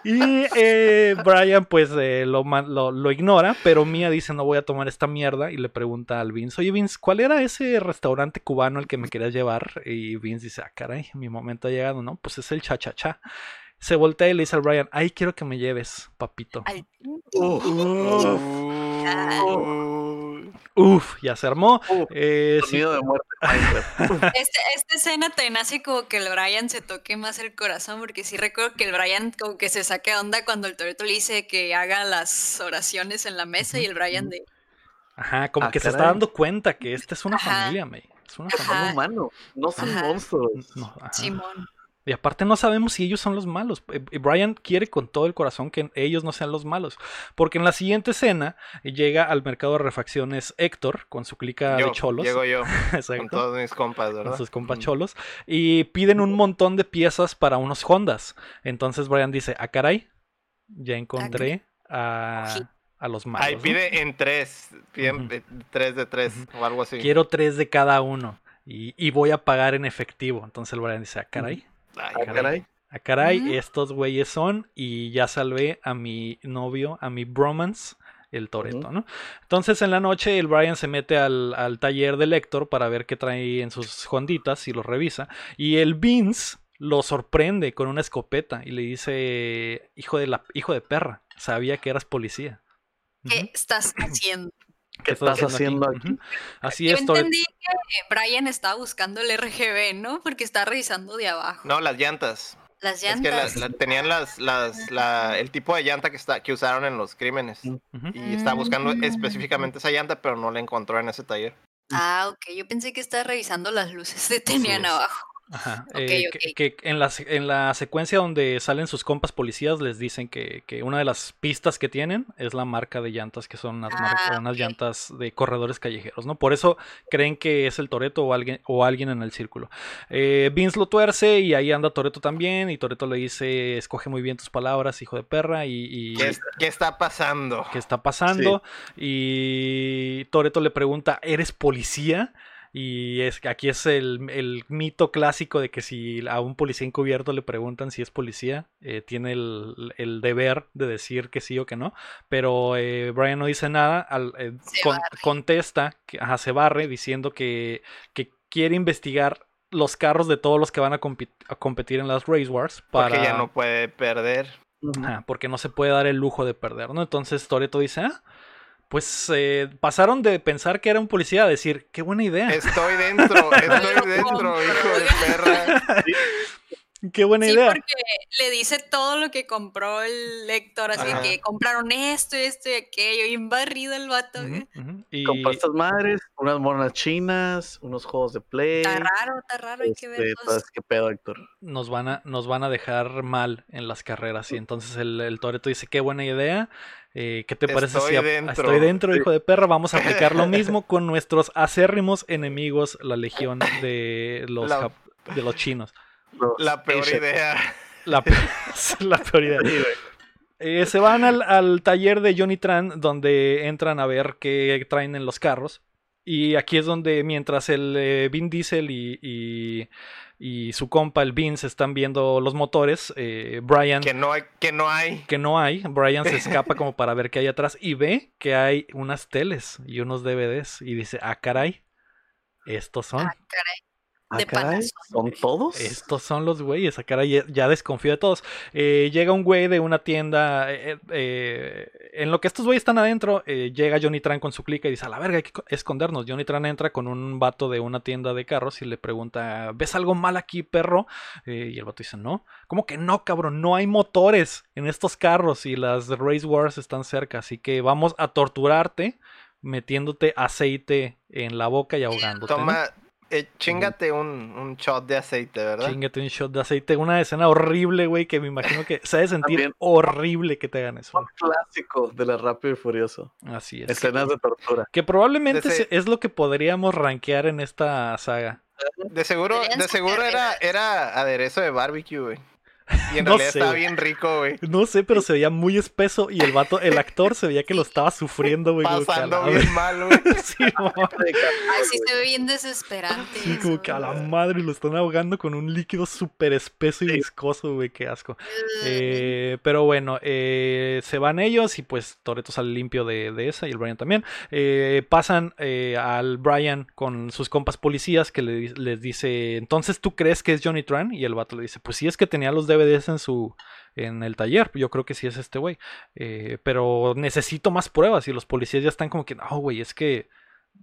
y eh, Brian pues eh, lo, lo, lo ignora, pero Mia dice no voy a tomar esta mierda y le pregunta al Vince, oye Vince, ¿cuál era ese restaurante cubano al que me querías llevar? Y Vince dice, ah caray, mi momento ha llegado, ¿no? Pues es el cha-cha-cha. Se voltea y le dice al Brian, ay quiero que me lleves, papito. Al- Uf, Uf, ya se armó. uf, Eh, sí, sonido de muerte. [laughs] Este- esta escena te nace como que el Brian se toque más el corazón, porque sí recuerdo que el Brian como que se saque onda cuando el Toreto le dice que haga las oraciones en la mesa y el Brian de... Ajá, como Ah, que se está dando cuenta que esta es una Ajá. familia, May. Es una Ajá. familia. Son humanos, no son Ajá. monstruos. No, ajá. Simón. Y aparte no sabemos si ellos son los malos. Eh, eh, Brian quiere con todo el corazón que ellos no sean los malos. Porque en la siguiente escena llega al mercado de refacciones Héctor con su clica yo, de cholos. Llego yo, [laughs] con todos mis compas, Con ¿verdad? sus compas Ujú. cholos. Y piden un montón de piezas para unos Hondas. Entonces Brian dice, ah caray, ya encontré a, a los malos. Ahí ¿no? pide en tres, piden tres de tres o algo así. Quiero tres de cada uno. Y, y voy a pagar en efectivo. Entonces el Brian dice, ah caray. Ay, Ah, caray. Ah, caray, estos güeyes son y ya salvé a mi novio, a mi bromance, el Toreto. ¿no? Entonces en la noche el Brian se mete al, al taller del Héctor para ver qué trae en sus honditas y los revisa. Y el Vince lo sorprende con una escopeta y le dice, hijo de, la, hijo de perra, sabía que eras policía. ¿Qué estás haciendo? ¿Qué estás haciendo aquí? Así Yo es, Toreto. entendí que Brian estaba buscando el RGB, ¿no? Porque estaba revisando de abajo. No, las llantas. Las Es que la- llantas. la- tenían las, las, la, el tipo de llanta que, está, que usaron en los crímenes. Y estaba buscando Mm. específicamente esa llanta, pero no la encontró en ese taller. Ah, ok. Yo pensé que estaba revisando las luces que tenían abajo. Ajá, eh, que, que en, la, en la secuencia donde salen sus compas policías les dicen que, que una de las pistas que tienen es la marca de llantas, que son unas, Ah, unas ok. llantas de corredores callejeros, ¿no? Por eso creen que es el Toreto o alguien, o alguien en el círculo. Eh, Vince lo tuerce y ahí anda Toreto también y Toreto le dice, escoge muy bien tus palabras, hijo de perra, y... y- ¿Qué, es- qué está pasando? qué está pasando. Y Toreto le pregunta, ¿eres policía? Y es que aquí es el, el mito clásico de que si a un policía encubierto le preguntan si es policía, eh, tiene el, el deber de decir que sí o que no. Pero eh, Brian no dice nada, al- eh, con- contesta, que, ajá, se barre diciendo que, que quiere investigar los carros de todos los que van a, a competir en las Race Wars para... Porque ya no puede perder. Ajá, porque no se puede dar el lujo de perder, ¿no? Entonces Toreto dice, ah, pues eh, pasaron de pensar que era un policía a decir, qué buena idea, Estoy dentro, [laughs] estoy dentro, hijo de perra. [laughs] qué buena Sí, idea. porque le dice todo lo que compró el Héctor, así Ajá. que compraron esto, esto y aquello, y barrido el vato. Y Compró estas madres, unas monas chinas, unos juegos de play. Está raro, está raro, hay que ver Este, todo pues. ¿Qué pedo, Héctor? nos van a, nos van a dejar mal en las carreras. Y entonces el, el Toreto dice, qué buena idea. Eh, ¿Qué te parece Estoy si dentro". estoy dentro, hijo de perra? Vamos a aplicar lo [laughs] mismo con nuestros acérrimos enemigos, la legión de los, La- jap- de los chinos. La peor idea. La, pe- [laughs] la peor idea. Eh, se van al, al taller de Johnny Tran, donde entran a ver qué traen en los carros. Y aquí es donde mientras el eh, Vin Diesel y, y, y su compa, el Vince, están viendo los motores, eh, Brian... Que no hay, que no hay. que no hay. Brian se [laughs] escapa como para ver qué hay atrás y ve que hay unas teles y unos DVDs y dice, ah, caray, estos son. Ah, caray. Ah, De Panasonic. ¿Son todos? Estos son los güeyes, a cara ya, ya desconfío de todos. Eh, llega un güey de una tienda. eh, eh, en lo que estos güeyes están adentro, eh, llega Johnny Tran con su clica y dice: A la verga, hay que co- escondernos. Johnny Tran entra con un vato de una tienda de carros y le pregunta: ¿Ves algo mal aquí, perro? Eh, y el vato dice: No. ¿Cómo que no, cabrón? No hay motores en estos carros y las Race Wars están cerca. Así que vamos a torturarte metiéndote aceite en la boca y ahogándote. ¿no? Eh, chingate un, un shot de aceite, ¿verdad? Chingate un shot de aceite. Una escena horrible, güey, que me imagino que se ha de sentir También. horrible que te hagan eso. Un clásico de la Rápido y Furioso. Así es. Escenas de tortura. Que probablemente ese- se- es lo que podríamos rankear en esta saga. De seguro, de seguro era, era aderezo de barbecue, güey. Y en [laughs] No realidad sé, estaba bien rico, güey. No sé, pero se veía muy espeso y el vato, el actor se veía que lo estaba sufriendo, güey. Pasando bien mal, [laughs] güey. Sí, Ay, sí se ve bien desesperante. sí, como que a la madre lo están ahogando con un líquido súper espeso y viscoso, güey, qué asco. Eh, pero bueno, eh, se van ellos y pues Toreto sale limpio de, de esa y el Brian también. Eh, pasan eh, al Brian con sus compas policías que le les dice, entonces tú crees que es Johnny Tran? Y el vato le dice, pues sí es que tenía los DVDs en su en el taller, yo creo que sí es este güey, Eh, pero necesito más pruebas y los policías ya están como que, no, güey, es que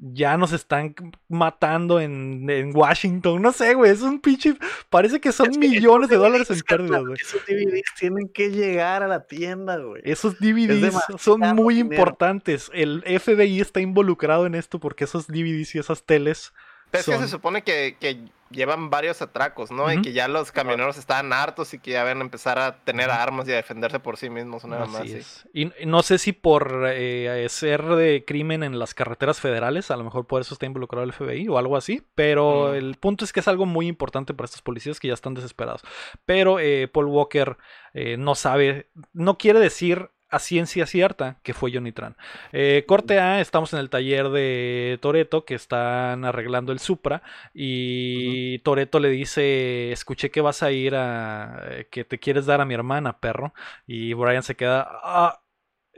ya nos están matando en, en Washington, no sé, güey, es un pinche, parece que son Es que millones de dólares en pérdidas, güey. Esos DVDs tienen que llegar a la tienda, güey. Esos DVDs son muy dinero. importantes. El FBI está involucrado en esto porque esos DVDs y esas teles Pero es que se supone que, que llevan varios atracos, ¿no? Y que ya los camioneros estaban hartos y que ya van a empezar a tener armas y a defenderse por sí mismos, más. Así es. Y y no sé si por eh, ser de crimen en las carreteras federales, a lo mejor por eso está involucrado el FBI o algo así, pero Mm. el punto es que es algo muy importante para estos policías que ya están desesperados. Pero eh, Paul Walker eh, no sabe, no quiere decir a ciencia cierta que fue Johnny Tran. Eh, corte A, estamos en el taller de Toreto que están arreglando el Supra y Toreto le dice, escuché que vas a ir a, eh, que te quieres dar a mi hermana, perro. Y Brian se queda, ah,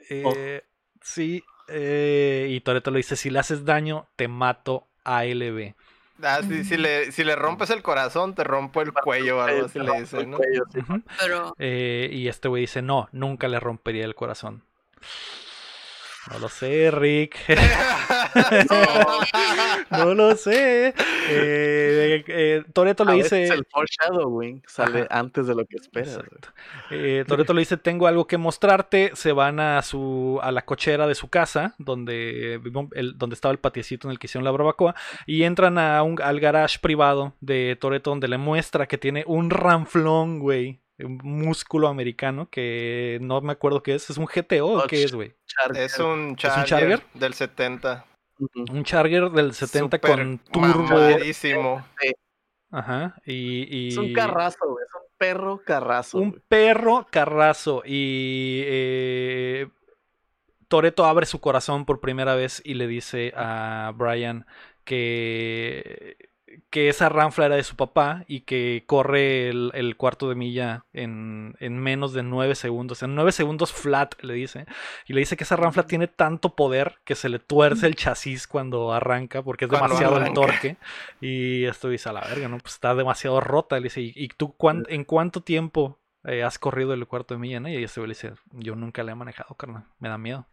eh, sí, eh, y Toreto le dice, si le haces daño, te mato ALB. Ah, sí, si, le, si le rompes el corazón, te rompo el cuello o algo así le dice, ¿no? cuello, sí. Ujú. Pero Eh, y este güey dice, no, nunca le rompería el corazón. No lo sé, Rick. [laughs] [laughs] no lo sé. Eh, eh, Toreto veces dice... el foreshadowing sale Ajá. antes de lo que esperas. Eh, Toretto le dice, tengo algo que mostrarte. Se van a su a la cochera de su casa, donde, el- donde estaba el patiecito en el que hicieron la barbacoa, y entran a un, al garage privado de Toretto, donde le muestra que tiene un ranflón, güey. Un músculo americano que no me acuerdo qué es. ¿Es un GTO o qué Dodge. es, güey? Charger. Es un Charger, del 70. Ujú. Un Charger del 70 Súper con turbo. mamadísimo. Ajá. Y, y- Es un carrazo, güey. Es un perro carrazo. Un perro carrazo. Y eh, Toreto abre su corazón por primera vez y le dice a Brian que, que esa ranfla era de su papá y que corre el, el cuarto de milla en, en menos de nueve segundos. En nueve segundos flat, le dice. Y le dice que esa ranfla tiene tanto poder que se le tuerce el chasis cuando arranca porque es Cuando demasiado el torque. Y esto dice a la verga, ¿no? Pues está demasiado rota. Le dice, ¿y, y tú cuán- en cuánto tiempo eh, has corrido el cuarto de milla, no? Y este le dice, yo nunca la he manejado, carnal. Me da miedo.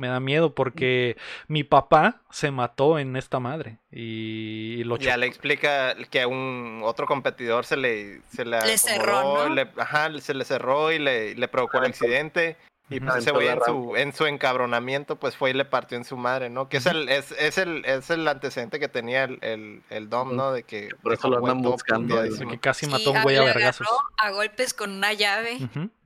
Me da miedo porque mi papá se mató en esta madre. Y lo Ya le explica que a un otro competidor se le, se le, Le cerró, ¿no? le- ajá, se le cerró y le, le provocó el accidente. Y pues ese güey en su, en su encabronamiento, pues fue y le partió en su madre, ¿no? Que es el, es, es el, es el antecedente que tenía el, el, el Dom. ¿no? De que Por eso lo andan buscando, que casi sí, mató a un güey a vergazos. a golpes con una llave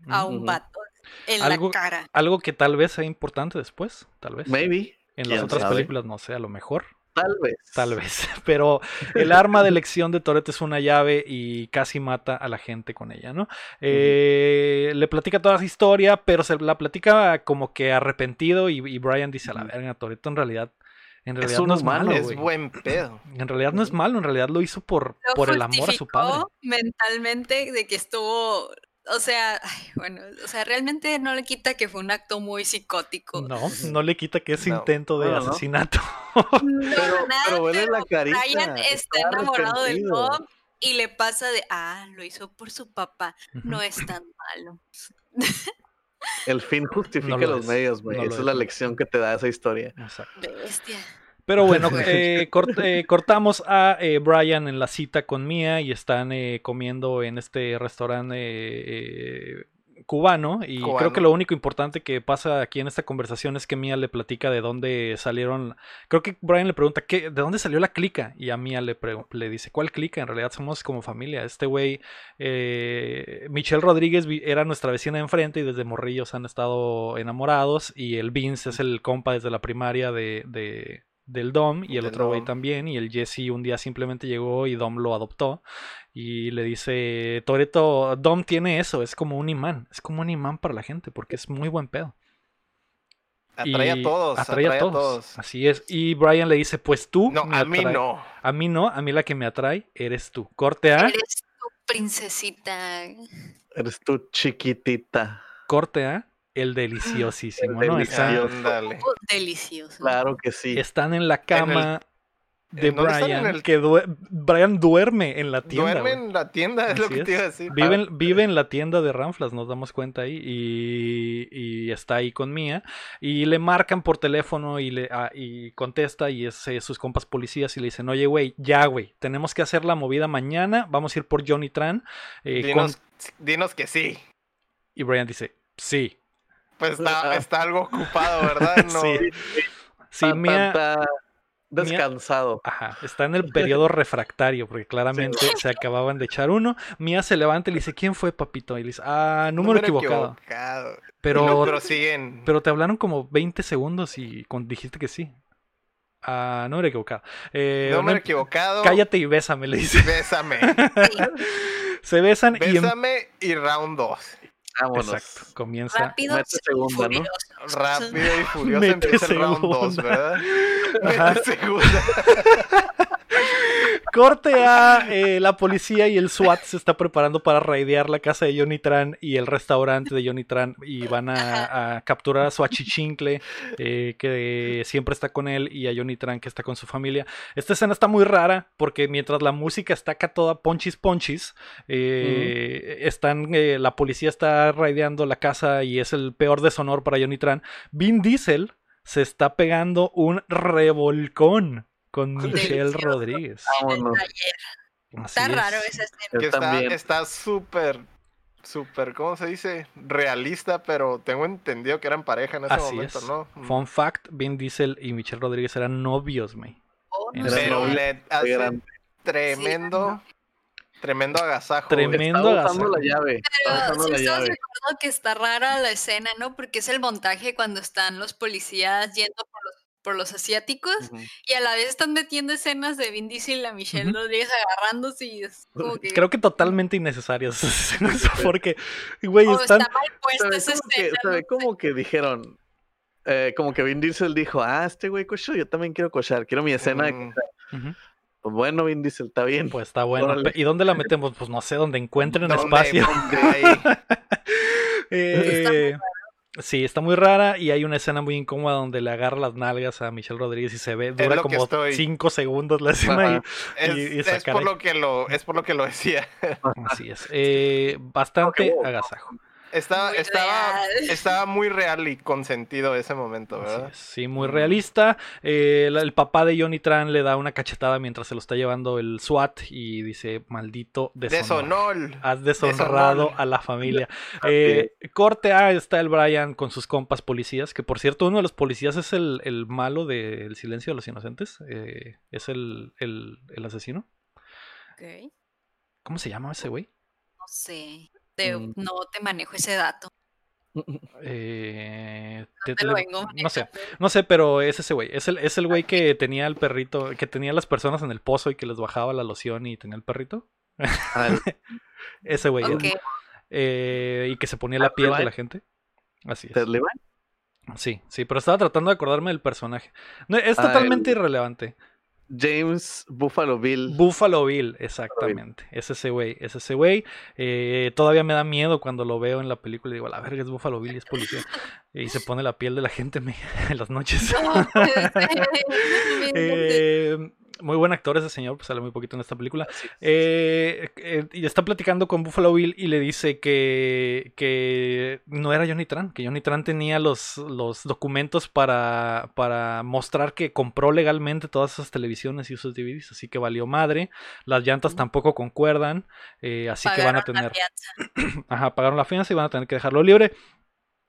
a un vato en Algo- la cara. Algo que tal vez sea importante después, tal vez. Maybe. En las otras sabe. películas, no sé, a lo mejor. Tal vez. Tal vez. [laughs] Pero el arma de elección de Toretto es una llave y casi mata a la gente con ella, ¿no? Eh, Le platica toda esa historia, pero se la platica como que arrepentido y, y Brian dice a la verga, Toretto en realidad En Es realidad un no es humano, malo, es buen pedo. En realidad no es malo, en realidad lo hizo por, Lo por el amor a su padre. mentalmente de que estuvo, o sea, ay, bueno, o sea, realmente no le quita que fue un acto muy psicótico. No, no le quita que es No. intento de No, asesinato. No, Pero- [laughs] nada, pero la carita, Brian está está enamorado del. Bob y le pasa de, ah, lo hizo por su papá, no es tan malo. El fin justifica No lo los es, medios, güey. no lo Esa es. es la lección que te da esa historia. Exacto. Bestia. Pero [laughs] bueno, eh, cort- eh, cortamos a eh, Brian en la cita con Mia y están eh, comiendo en este restaurante cubano. Y creo que lo único importante que pasa aquí en esta conversación es que Mia le platica de dónde salieron. Creo que Brian le pregunta ¿qué, de dónde salió la clica. Y a Mia le, pre- le dice ¿cuál clica? En realidad somos como familia. Este güey, eh, Michelle Rodríguez era nuestra vecina de enfrente y desde morrillos han estado enamorados. Y el Vince es el compa desde la primaria de, de- del Dom y el Del otro güey también. Y el Jesse un día simplemente llegó y Dom lo adoptó. Y le dice, Toreto, Dom tiene eso, es como un imán, es como un imán para la gente porque es muy buen pedo. Atrae a todos, atrae a todos. todos. Así es. Y Brian le dice, pues tú. No, me a mí no. A mí no, a mí la que me atrae eres tú. Corte A, Eres tu princesita. Eres tú chiquitita. corte A, el [laughs] deliciosísimo, El ¿no? Delicioso. Oh, delicioso. Claro que sí. están en la cama de ¿en dónde están? Brian, el- que Brian duerme en la tienda. Duerme en la tienda, es lo que te iba a decir. Vive, en- vive en la tienda de Ramflas, nos damos cuenta ahí, y, y está ahí con Mía. Y le marcan por teléfono y, le, ah, y contesta, y es eh, sus compas policías, y le dicen, oye, güey, ya, güey, tenemos que hacer la movida mañana, vamos a ir por Johnny Tran. eh, con-". dinos, dinos que sí. Y Brian dice, sí. Pues está, está algo ocupado, ¿verdad? [laughs] No. Sí. Sí, Está- Mía... está descansado. Ajá, está en el periodo refractario, porque claramente se acababan de echar uno. Mía se levanta y le dice, ¿quién fue, papito? Y le dice, ah, número, equivocado. equivocado. Pero, No, pero siguen. Pero te hablaron como 20 segundos y con- dijiste que sí. Ah, no era equivocado. Eh, número equivocado. cállate y bésame, le dice. Bésame. [laughs] Se besan y... em- Bésame y round 2. Vámonos. Exacto, comienza... Rápido Mete segunda, ¿no? furioso. Rápido y furioso Mete empieza el round 2, segunda. ¿verdad? Ajá. Mete segunda. [laughs] Corte a eh, la policía y el SWAT se está preparando para raidear la casa de Johnny Tran y el restaurante de Johnny Tran y van a, a capturar a su achichincle eh, que siempre está con él y a Johnny Tran que está con su familia. Esta escena está muy rara porque mientras la música está acá toda ponchis ponchis, eh, están, la policía está raideando la casa y es el peor deshonor para Johnny Tran. Vin Diesel se está pegando un revolcón con Michelle. Rodríguez. Vámonos. Está es. raro esa escena. Que está súper, súper, ¿cómo se dice? Realista, pero tengo entendido que eran pareja en ese Así momento, es. ¿no? Mm. Fun fact, Vin Diesel y Michelle Rodríguez eran novios, güey. Oh, no. Pero le hace grande. tremendo, tremendo agasajo. Tremendo. Agasajo. la llave. Pero si la estás llave. que está rara la escena, ¿no? Porque es el montaje cuando están los policías yendo por los, por los asiáticos y a la vez están metiendo escenas de Vin Diesel y la Michelle Ujú. Rodríguez agarrándose y es como que... Creo que totalmente innecesarias esas escenas, [laughs] [laughs] porque, güey, están... está mal puesta Se ve esa como que, escena. no como que dijeron, eh, como que Vin Diesel dijo, ah, este güey cochó, yo también quiero cochar, quiero mi escena. de Mm, cochar". Ujú, Pues bueno, Vin Diesel, está bien. Pues está bueno. Órale. ¿Y dónde la [laughs] metemos? Pues no sé, donde encuentren ¿dónde- espacio. dónde hay? Eh, sí, está muy rara y hay una escena muy incómoda donde le agarra las nalgas a Michelle Rodríguez y se ve, dura como estoy- 5 segundos la escena y. Es, y- y es sacar por lo que lo, es por lo que lo decía. Así es. Eh, bastante agasajo. Estaba, Muy estaba, real. estaba muy real y consentido ese momento, ¿verdad? Sí, muy realista. Eh, el papá de Johnny Tran le da una cachetada mientras se lo está llevando el SWAT y dice, maldito deshonor. Deshonor. Has deshonrado Deshonor. a la familia. [laughs] Eh, corte A está el Brian con sus compas policías, que por cierto uno de los policías es el, el malo del silencio de los inocentes. eh, es el, el- el asesino. Ok, ¿Cómo se llama ese güey? No sé. Te- Mm. No te manejo ese dato. Eh, te- Te lo vengo no sé, no sé, pero es ese güey. Es el, es el güey que tenía el perrito, que tenía las personas en el pozo y que les bajaba la loción y tenía el perrito. Ah, [laughs] Ese güey. es. Ok, Eh, y que se ponía la piel de la gente. Así es. Sí, sí, pero estaba tratando de acordarme del personaje. No, es Ah, totalmente el- irrelevante. James Buffalo Bill. Buffalo Bill, exactamente. Es ese güey, es ese güey. Eh, todavía me da miedo cuando lo veo en la película y digo, la verga es Buffalo Bill y es policía. [laughs] y se pone la piel de la gente en [laughs] las noches. Ser. [laughs] Eh, muy buen actor ese señor, pues sale muy poquito en esta película. Sí, sí, sí. Eh, eh, y está platicando con Buffalo Bill y le dice que, que no era Johnny Tran, que Johnny Tran tenía los, los documentos para, para mostrar que compró legalmente todas esas televisiones y esos DVDs, así que valió madre. Las llantas tampoco concuerdan, eh, así que van a Pagaron la tener, fianza. [clears throat] ajá, pagaron la fianza y van a tener que dejarlo libre.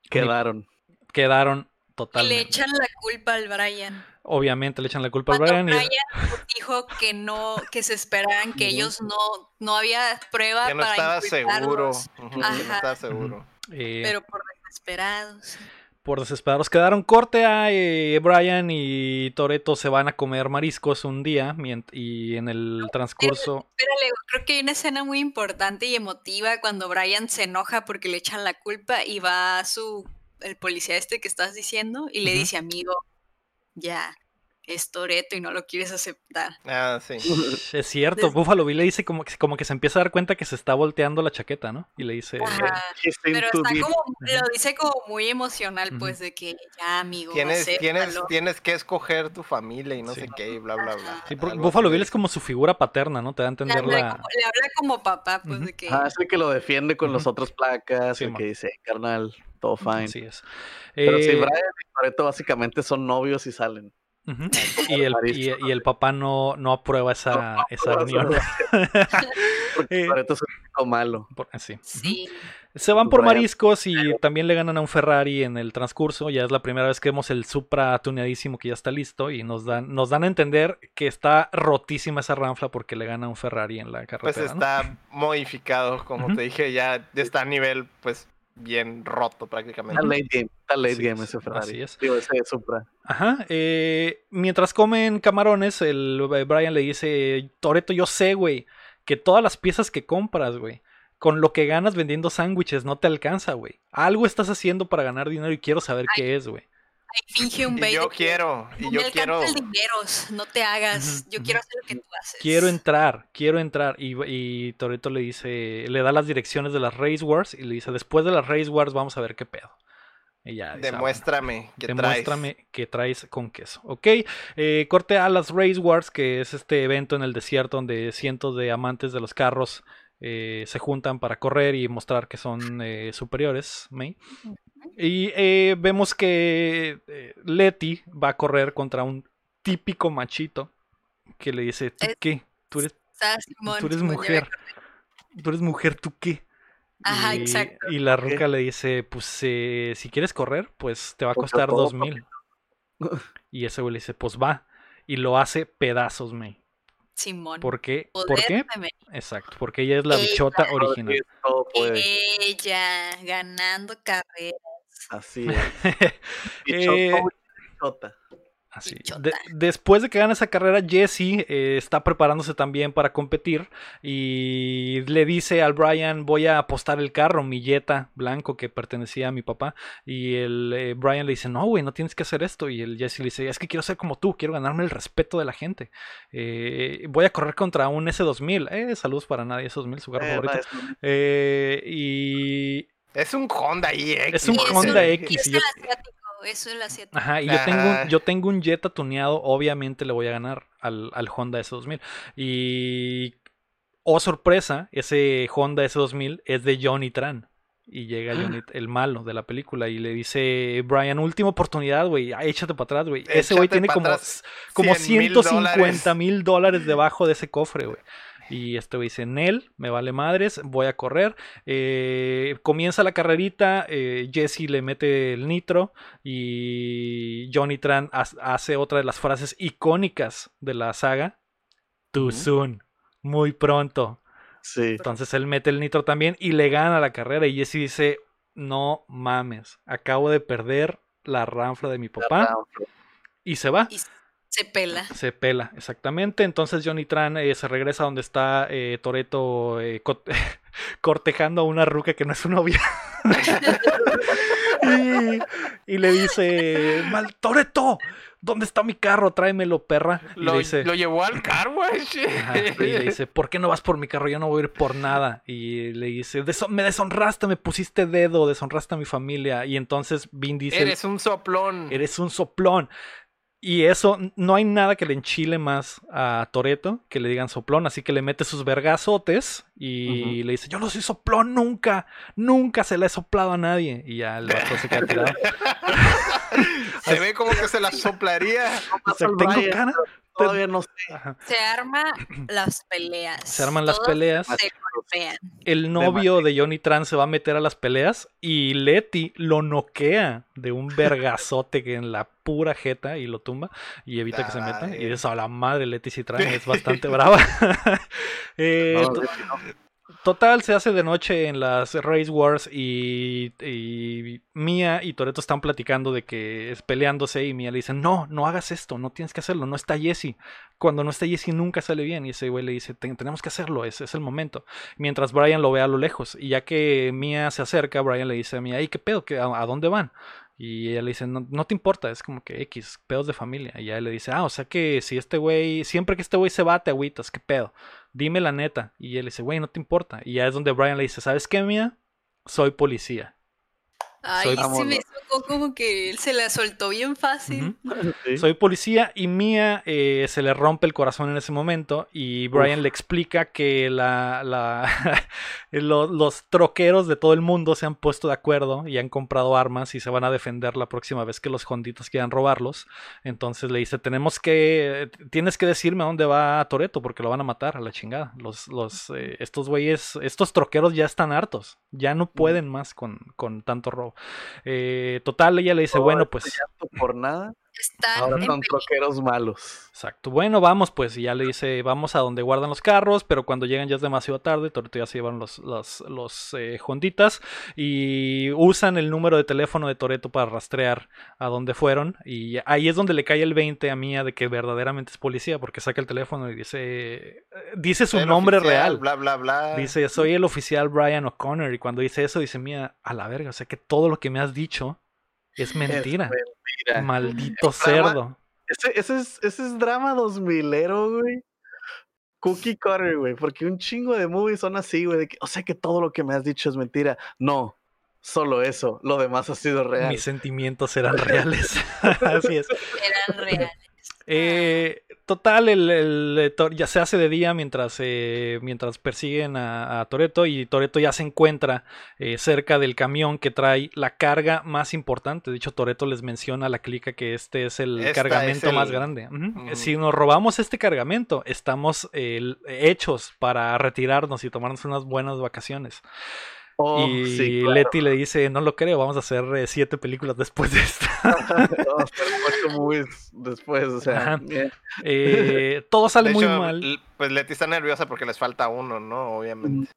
Quedaron. Quedaron Y le totalmente. echan la culpa al Brian. Obviamente le echan la culpa al Brian. y- Brian dijo que no, que se esperaban, que ellos no, no había prueba Que no para estaba seguro. que no Ajá. estaba seguro. eh, pero por desesperados. por desesperados quedaron corte a eh, Brian y Toreto se van a comer mariscos un día y en el transcurso Espérale, creo que hay una escena muy importante y emotiva cuando Brian se enoja porque le echan la culpa y va a su el policía este que estás diciendo y le dice, amigo, ya, es Toreto y no lo quieres aceptar. Ah, sí. [laughs] es cierto, Buffalo Bill le dice como que, como que se empieza a dar cuenta que se está volteando la chaqueta, ¿no? Y le dice Ajá. Pero está como, lo dice como muy emocional, pues, de que ya, amigo, Tienes, tienes, acéptalo". tienes que escoger tu familia y no Sí. sé qué, y bla, bla, bla. Sí, Buffalo Bill le es como su figura paterna, ¿no? Te da a Le entender habla, la... como, le habla como papá, pues, de que... Ah, es el que lo defiende con los otros placas, Sí, el man. que dice, carnal, todo fine. Así es. Pero sí, Eh, Brian y Toretto básicamente son novios y salen. [laughs] y, el, y, y el papá no, no aprueba esa, esa No, unión. [laughs] Porque Eh, Toretto es un malo. Por- sí. Se van por mariscos y también le ganan a un Ferrari en el transcurso. Ya es la primera vez que vemos el Supra tuneadísimo que ya está listo y nos dan, nos dan a entender que está rotísima esa ranfla porque le gana a un Ferrari en la Pues carretera. ¿no? está modificado, como te dije, ya está a nivel, pues, bien roto prácticamente. Está late game, está late game es, ese Ferrari. así es. Digo, ese Supra. Ajá. eh, mientras comen camarones, el Brian le dice: Toreto, yo sé, güey, que todas las piezas que compras, güey, con lo que ganas vendiendo sándwiches no te alcanza, güey. Algo estás haciendo para ganar dinero y quiero saber qué es, güey. Ahí finge un Y bait yo de que, quiero, y "No yo me quiero. alcanza el dinero, no te hagas, yo quiero hacer lo que tú haces. Quiero entrar, quiero entrar. Y, y Toreto le dice, le da las direcciones de las Race Wars y le dice, después de las Race Wars vamos a ver qué pedo. Y ya "Ah, bueno, Demuéstrame que traes. Demuéstrame que traes con queso. Ok, eh, corte a las Race Wars, que es este evento en el desierto donde cientos de amantes de los carros eh, se juntan para correr y mostrar que son eh, superiores. May. Y eh, vemos que eh, Letty va a correr contra un típico machito que le dice, ¿tú Es- qué? Tú eres, Simón, tú eres mujer. Tú eres mujer, ¿tú qué? Ajá, y, exacto. y la ¿Qué? ruca le dice, pues eh, si quieres correr, pues te va a Pues, costar dos mil. [laughs] Y ese güey le dice, pues va. Y lo hace pedazos, me. Simón. ¿Por qué? ¿Por qué? Exacto, porque ella es la Ella. bichota original. Puede. Ella ganando carreras. Así es. [laughs] Eh. Así. De- después de que gana esa carrera, Jesse eh, está preparándose también para competir y le dice al Brian, voy a apostar el carro, mi Jetta blanco que pertenecía a mi papá. Y el eh, Brian le dice, no, güey, no tienes que hacer esto. Y el Jesse le dice, es que quiero ser como tú, quiero ganarme el respeto de la gente. Eh, voy a correr contra un S2000. Eh, saludos para nadie, S2000, su carro Eh, favorito. no, es- Eh, y Es un Honda X. Es un Honda X. Es yo- el asiático, eso es el asiático. Ajá, y yo tengo, un, Ajá. yo tengo un Jetta tuneado, obviamente le voy a ganar al, al Honda S2000. Y, oh sorpresa, ese Honda S2000 es de Johnny Tran. Y llega Johnny, el malo de la película, y le dice, Brian, última oportunidad, güey, ah, échate para atrás, güey. Ese güey tiene como, como 100,000 150 mil dólares debajo de ese cofre, güey. Y este güey dice, Nel, me vale madres, voy a correr. Eh, comienza la carrerita, eh, Jesse le mete el nitro y Johnny Tran ha- hace otra de las frases icónicas de la saga. Too soon, muy pronto. Sí. Entonces él mete el nitro también y le gana la carrera. Y Jesse dice, no mames, acabo de perder la ranfla de mi papá. Y se va. Y se pela. Se pela, exactamente. Entonces Johnny Tran eh, se regresa donde está eh, Toreto [laughs] cortejando a una ruca que no es su novia. [laughs] y, y le dice, mal Toreto, ¿dónde está mi carro? Tráemelo, perra. Y Lo, le dice, lo llevó al car wash. Ajá, y le dice, ¿por qué no vas por mi carro? Yo no voy a ir por nada. Y le dice, "Deso- me deshonraste, me pusiste dedo, deshonraste a mi familia. Y entonces Vin dice, Eres un soplón. eres un soplón. Y eso, no hay nada que le enchile más a Toreto que le digan soplón, así que le mete sus vergazotes y le dice, yo no soy soplón nunca, nunca se le he soplado a nadie. Y ya el vato se queda tirado. [laughs] Se ve como que se la soplaría. O sea, al tengo cara. Todavía no sé. Ajá. Se arma las peleas. Se arman las peleas. Se golpean. El novio de Johnny Tran se va a meter a las peleas y Letty lo noquea de un vergazote que en la pura jeta y lo tumba y evita que se meta. Y eso a la madre Letty Citran es bastante [laughs] brava. [laughs] Eh, no. Total, se hace de noche en las Race Wars y, Mia y Toreto están platicando de que es peleándose y Mia le dice, no, no hagas esto, no tienes que hacerlo, no está Jesse. Cuando no está Jesse nunca sale bien y ese güey le dice, "Ten- tenemos que hacerlo, es, es el momento. Mientras Brian lo ve a lo lejos y ya que Mia se acerca, Brian le dice a Mia, ¿y qué pedo? ¿Qué- a, dónde van? Y ella le dice, no, no te importa, es como que X, pedos de familia. Y ella le dice, ah, o sea que si este güey, siempre que este güey se va, te agüitas, ¿qué pedo? Dime la neta. Y él dice, güey, no te importa. Y ya es donde Brian le dice, ¿sabes qué, Mia? Soy policía. Ay, Soy- sí me tocó como que él se la soltó bien fácil. Sí. [laughs] Soy policía y Mia eh, se le rompe el corazón en ese momento y Brian Uf. le explica que la, la- [laughs] lo- los troqueros de todo el mundo se han puesto de acuerdo y han comprado armas y se van a defender la próxima vez que los honditos quieran robarlos. Entonces le dice, tenemos que, tienes que decirme a dónde va Toreto porque lo van a matar a la chingada. Los, los, eh, estos güeyes, estos troqueros ya están hartos, ya no pueden más con, con tanto robo. Eh, total, ella le dice, bueno, pues... por nada. Están Ahora son troqueros malos. Exacto. Bueno, vamos pues. Y ya le dice, vamos a donde guardan los carros, pero cuando llegan ya es demasiado tarde. Toreto ya se llevaron los, los, los eh, Honditas y usan el número de teléfono de Toreto para rastrear a dónde fueron. Y ahí es donde le cae el 20 a Mía de que verdaderamente es policía, porque saca el teléfono y dice, dice su El nombre oficial, real. Bla, bla, bla. Dice, soy el oficial Brian O'Connor. Y cuando dice eso, dice, Mía, a la verga, o sea que todo lo que me has dicho es mentira. Es mentira. Maldito drama- cerdo. Ese, ese es, ese es drama 2000ero, güey. Cookie cutter, güey. Porque un chingo de movies son así, güey. de que, O sea que todo lo que me has dicho es mentira. No, solo eso. Lo demás ha sido real. Mis sentimientos eran [laughs] reales. [laughs] Así es. Eran reales. Eh, total, el, el, eh, ya se hace de día mientras, eh, mientras persiguen a, a Toreto y Toreto ya se encuentra eh, cerca del camión que trae la carga más importante. De hecho, Toreto les menciona a la clica que este es el Esta es cargamento más grande. Si nos robamos este cargamento, estamos eh, hechos para retirarnos y tomarnos unas buenas vacaciones. Oh, y sí, claro. Letty le dice, no lo creo, vamos a hacer eh, siete películas después de esta. [laughs] Vamos a hacer ocho movies después, o sea. Eh, todo sale De muy hecho, mal. Pues Leti está nerviosa porque les falta uno, ¿no? Obviamente.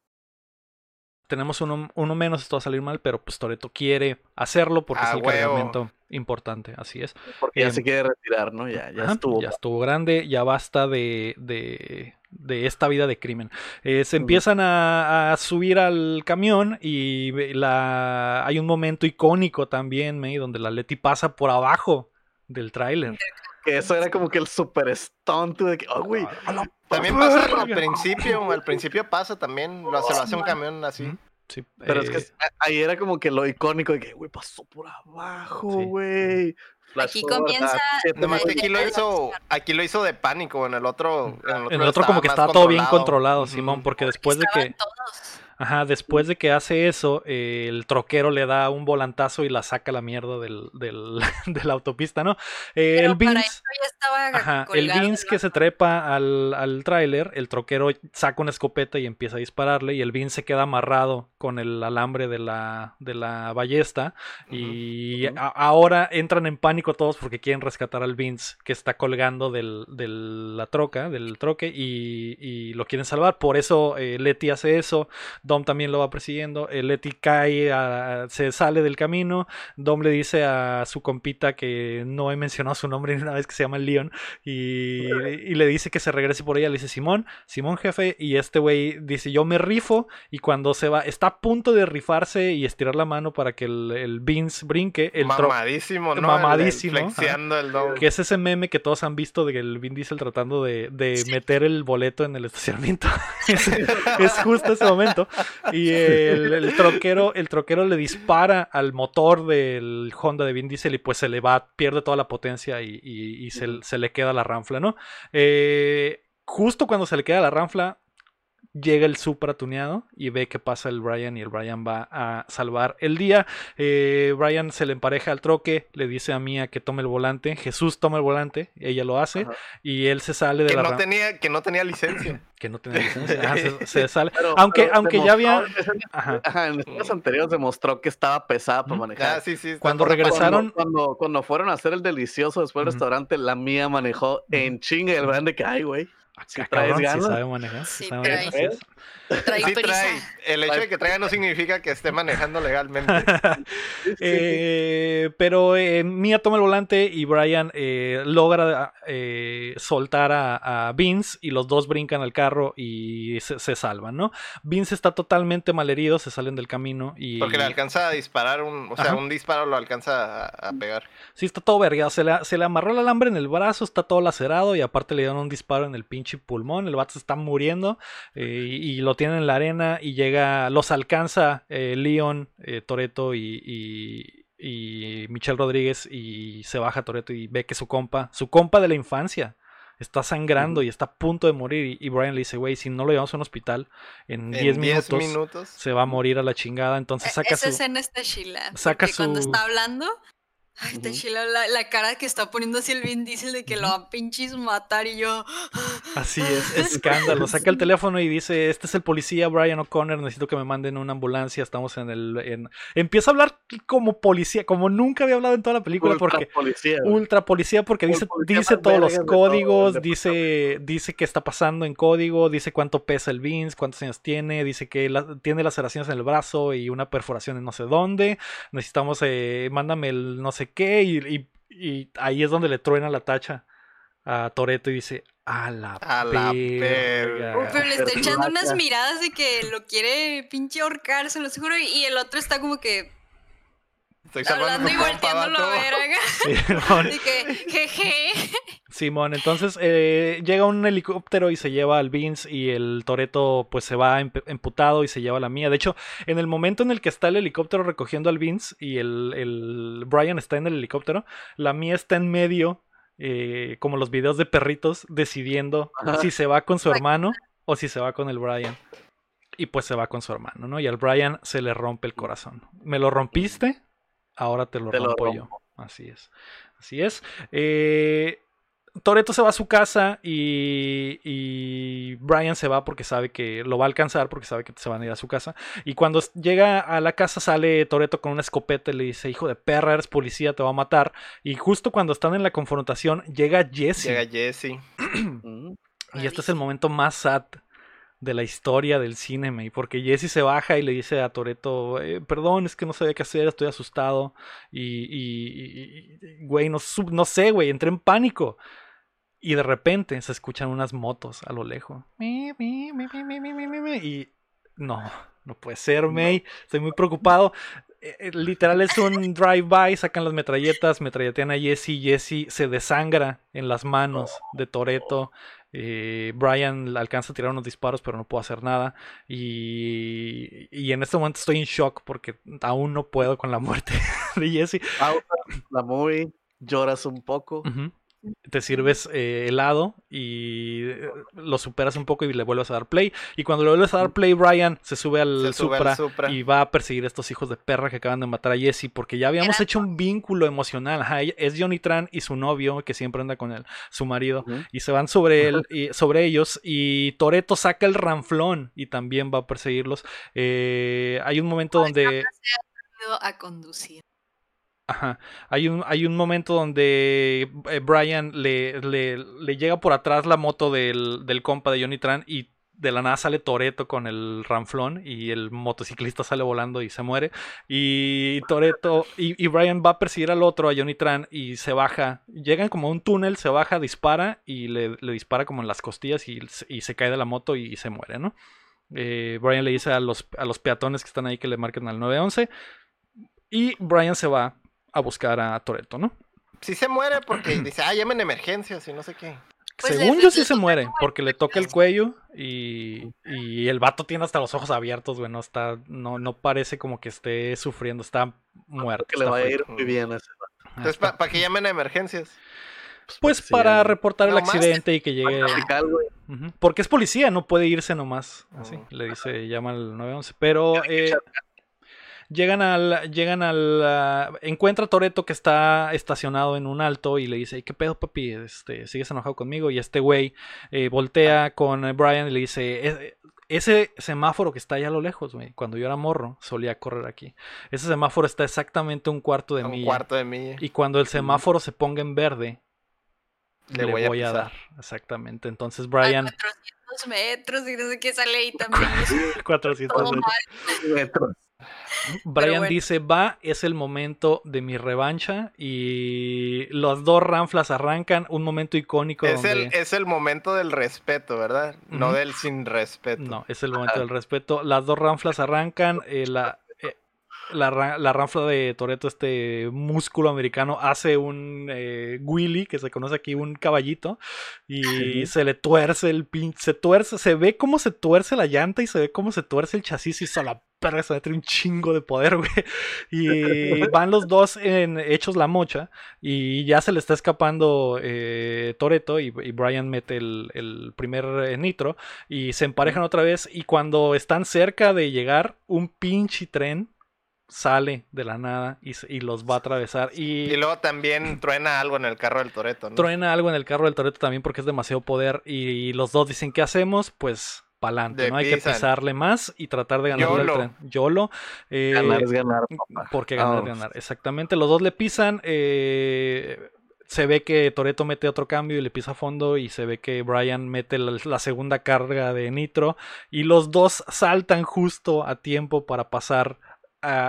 Tenemos uno, uno menos, esto va a salir mal, pero pues Toreto quiere hacerlo porque Ah, es el huevo. cargamento importante, así es. Porque ya Em, se quiere retirar, ¿no? Ya, ya Ajá, estuvo. ya estuvo grande, ya basta de, de, de esta vida de crimen. Eh, se empiezan a, a subir al camión y la, hay un momento icónico también, May, donde la Leti pasa por abajo del tráiler. Que eso era como que el super stunt de que, oh, güey. A la También pasa al principio, al principio pasa también, lo, se lo hace un camión así. Sí, Pero es que eh, ahí era como que lo icónico de que, güey, pasó por abajo, güey. Aquí comienza siete Nomás que minutos. aquí lo hizo, aquí lo hizo de pánico, en el otro, en el otro, en el otro como que estaba todo bien controlado. Simón, porque después de que... Todos. Ajá, después de que hace eso, eh, el troquero le da un volantazo y la saca a la mierda del, del- [laughs] de la autopista, ¿no? Eh, Pero el para Vince, eso ya estaba ajá, el Vince que se trepa al, al tráiler, el troquero saca una escopeta y empieza a dispararle y el Vince se queda amarrado con el alambre de la, de la ballesta y a- ahora entran en pánico todos porque quieren rescatar al Vince que está colgando del, de la troca, del troque y, y lo quieren salvar. Por eso eh, Letty hace eso. Dom también lo va persiguiendo. El Letty cae, a- se sale del camino. Dom le dice a su compita que no he mencionado su nombre [laughs] ni una vez que se llama Leon. Y, y le dice que se regrese por ella. Le dice Simón, Simón jefe. Y este güey dice yo me rifo. Y cuando se va, está a punto de rifarse y estirar la mano para que el, el Vince brinque. El mamadísimo, ¿no? Mamadísimo, El- el Flexiando el dom. que es ese meme que todos han visto de que el Vin Diesel tratando de, de meter el boleto en el estacionamiento. [laughs] [laughs] es, es justo ese momento. [laughs] Y el, troquero, el troquero le dispara al motor del Honda de Vin Diesel y pues se le va, pierde toda la potencia y, se le queda la ranfla, ¿no? Eh, justo cuando se le queda la ranfla, llega el Supra tuneado y ve que pasa el Brian y el Brian va a salvar el día. Eh, Brian se le empareja al troque, le dice a Mia que tome el volante, Jesús toma el volante, ella lo hace Ajá. y él se sale de Que la no, tenía, que no tenía licencia. [coughs] que no tenía licencia. Ajá, se, [laughs] se sale. Pero- aunque pero aunque ya había Ajá. En escenas anteriores demostró que estaba pesada para manejar. Ah, sí, Cuando regresaron- Cuando, cuando, cuando fueron a hacer el delicioso después del restaurante, la mía manejó en chinga el grande que hay, güey. Si Ah, traes cabrón, sí ganas. sabe manejar. sí Sí sabe trae. manejar. Trae Sí trae. El hecho de que traiga no significa que esté manejando legalmente. [laughs] Eh, pero eh, Mia toma el volante y Brian eh, logra eh, soltar a, a Vince y los dos brincan al carro y se, se salvan, ¿no? Vince está totalmente malherido, se salen del camino y... Porque le alcanza a disparar un. O sea, Ajá. un disparo lo alcanza a, a pegar. Sí, está todo vergado. Se le, se le amarró el alambre en el brazo, está todo lacerado y aparte le dieron un disparo en el pinche pulmón. El vato se está muriendo eh, y, y lo tienen en la arena y llega, los alcanza eh, Leon, eh, Toreto y, y, y Michelle Rodríguez y se baja Toreto y ve que su compa, su compa de la infancia, está sangrando y está a punto de morir. Y, y Brian le dice, güey, si no lo llevamos a un hospital en 10 En minutos, minutos. se va a morir a la chingada. Entonces saca E-, Esa su... escena está chila. saca porque cuando su- está hablando, ay, está Ujú. chila la, la cara que está poniendo así el Vin Diesel de que lo va a pinches matar y yo. Así [laughs] es, escándalo. Saca el teléfono y dice, este es el policía Brian O'Connor, necesito que me manden una ambulancia, estamos en el... En... Empieza a hablar como policía, como nunca había hablado en toda la película, Ultra porque... policía. Ultra policía porque dice, policía dice todos los todo códigos, dice, dice qué está pasando en código, dice cuánto pesa el Vince, cuántos años tiene, dice que la- tiene laceraciones en el brazo y una perforación en no sé dónde, necesitamos, eh, mándame el no sé qué y, y- y ahí es donde le truena la tacha a Toreto y dice, a la, A la verga". verga. Pero le está echando unas miradas de que lo quiere pinche ahorcar, se lo juro. Y el otro está como que Estoy hablando [laughs] a [laughs] [laughs] y volteándolo a ver acá. Simón, De que, jeje. Simón, entonces eh, llega un helicóptero y se lleva al Vince y el Toreto pues se va emp- emputado y se lleva a la mía. De hecho, en el momento en el que está el helicóptero recogiendo al Vince y el, el Brian está en el helicóptero, la mía está en medio, eh, como los videos de perritos, decidiendo Ajá. si se va con su hermano o si se va con el Brian. Y pues se va con su hermano, ¿no? Y al Brian se le rompe el corazón. ¿Me lo rompiste? Ahora te lo Te lo rompo yo. Así es. Así es. Eh, Toreto se va a su casa y, y Brian se va porque sabe que lo va a alcanzar, porque sabe que se van a ir a su casa. Y cuando llega a la casa sale Toreto con una escopeta y le dice, hijo de perra, eres policía, te va a matar. Y justo cuando están en la confrontación llega Jesse. Llega Jesse. [clears throat] Mm. Y este es el momento más sad de la historia del cine, y porque Jesse se baja y le dice a Toreto, eh, perdón, es que no sabía qué hacer, estoy asustado, y, güey, no, no sé, güey, entré en pánico. Y de repente se escuchan unas motos a lo lejos. Y no, no puede ser, May. Estoy muy preocupado. Eh, eh, literal es un drive-by, sacan las metralletas, metralletean a Jesse, Jesse se desangra en las manos de Toreto eh, Brian alcanza a tirar unos disparos, pero no puedo hacer nada. Y, y en este momento estoy en shock porque aún no puedo con la muerte [laughs] de Jesse. Pausa la movie, lloras un poco. Te sirves eh, helado y eh, lo superas un poco y le vuelves a dar play. Y cuando le vuelves a dar play, Brian se sube al Se sube Supra, al Supra. y va a perseguir a estos hijos de perra que acaban de matar a Jesse porque ya habíamos Era- hecho un vínculo emocional. Ajá, es Johnny Tran y su novio que siempre anda con él, su marido. Y se van sobre él, y, sobre ellos. Y Toreto saca el ranflón y también va a perseguirlos. Eh, hay un momento donde. Aprendido a conducir. Ajá. Hay un, hay un momento donde eh, Brian le, le, le llega por atrás la moto del, del compa de Johnny Tran y de la nada sale Toreto con el ranflón y el motociclista sale volando y se muere. Y Toreto y, y, Brian va a perseguir al otro, a Johnny Tran, y se baja. Llegan como a un túnel, se baja, dispara y le, le dispara como en las costillas y, y, se cae de la moto y, se muere, ¿no? Eh, Brian le dice a los, a los peatones que están ahí que le marquen al 911. Y Brian se va a buscar a Toreto, ¿no? Sí se muere porque [clears throat] dice, ah, llamen emergencias y no sé qué. Pues Según yo sí se muere, porque le toca el cuello y, y, el vato tiene hasta los ojos abiertos, güey, no está, no, no parece como que esté sufriendo, está muerto. Que le va a ir muy bien a ese vato. Entonces, ¿para qué llamen a emergencias? Pues, para reportar el accidente y que llegue. Porque es policía, no puede irse nomás. Así, le dice, llama al 911. Pero eh, Llegan al. Llegan al. Uh, encuentra a Toreto que está estacionado en un alto y le dice: ¿Qué pedo, papi? Este, ¿Sigues enojado conmigo? Y este güey eh, voltea con Brian y le dice: ese semáforo que está allá a lo lejos, güey. Cuando yo era morro, solía correr aquí. Ese semáforo está exactamente un cuarto de un cuarto de milla. Y cuando el semáforo se ponga en verde, le, voy, a, dar. Exactamente. Entonces, Brian. 400 metros y no sé qué sale ahí también. [laughs] 400 metros. Brian dice, va, es el momento de mi revancha y los dos ranflas arrancan, un momento icónico. Es, el, es el momento del respeto, ¿verdad? No del sin respeto. No, es el momento del respeto. Las dos ranflas arrancan, eh, la, la, la, ranfla de Toreto, este músculo americano, hace un eh, Willy, que se conoce aquí, un caballito, y se le tuerce el pinche, se tuerce, se ve cómo se tuerce la llanta y se ve cómo se tuerce el chasis y se la perra se un chingo de poder, [laughs] güey. Y van los dos en, hechos la mocha. Y ya se le está escapando eh, Toreto. Y, Brian mete el, primer eh, nitro. Y se emparejan otra vez. Y cuando están cerca de llegar, un pinche tren sale de la nada y, los va a atravesar. Y, luego también truena algo en el carro del Toreto, ¿no? Truena algo en el carro del Toreto también porque es demasiado poder. Y los dos dicen, ¿qué hacemos? Pues pa'lante, ¿no? Hay que pisarle más y tratar de ganar el tren. YOLO. Eh, ganar es ganar, Porque ganar es ganar, exactamente. Los dos le pisan. Eh, se ve que Toreto mete otro cambio y le pisa a fondo y se ve que Brian mete la, segunda carga de nitro y los dos saltan justo a tiempo para pasar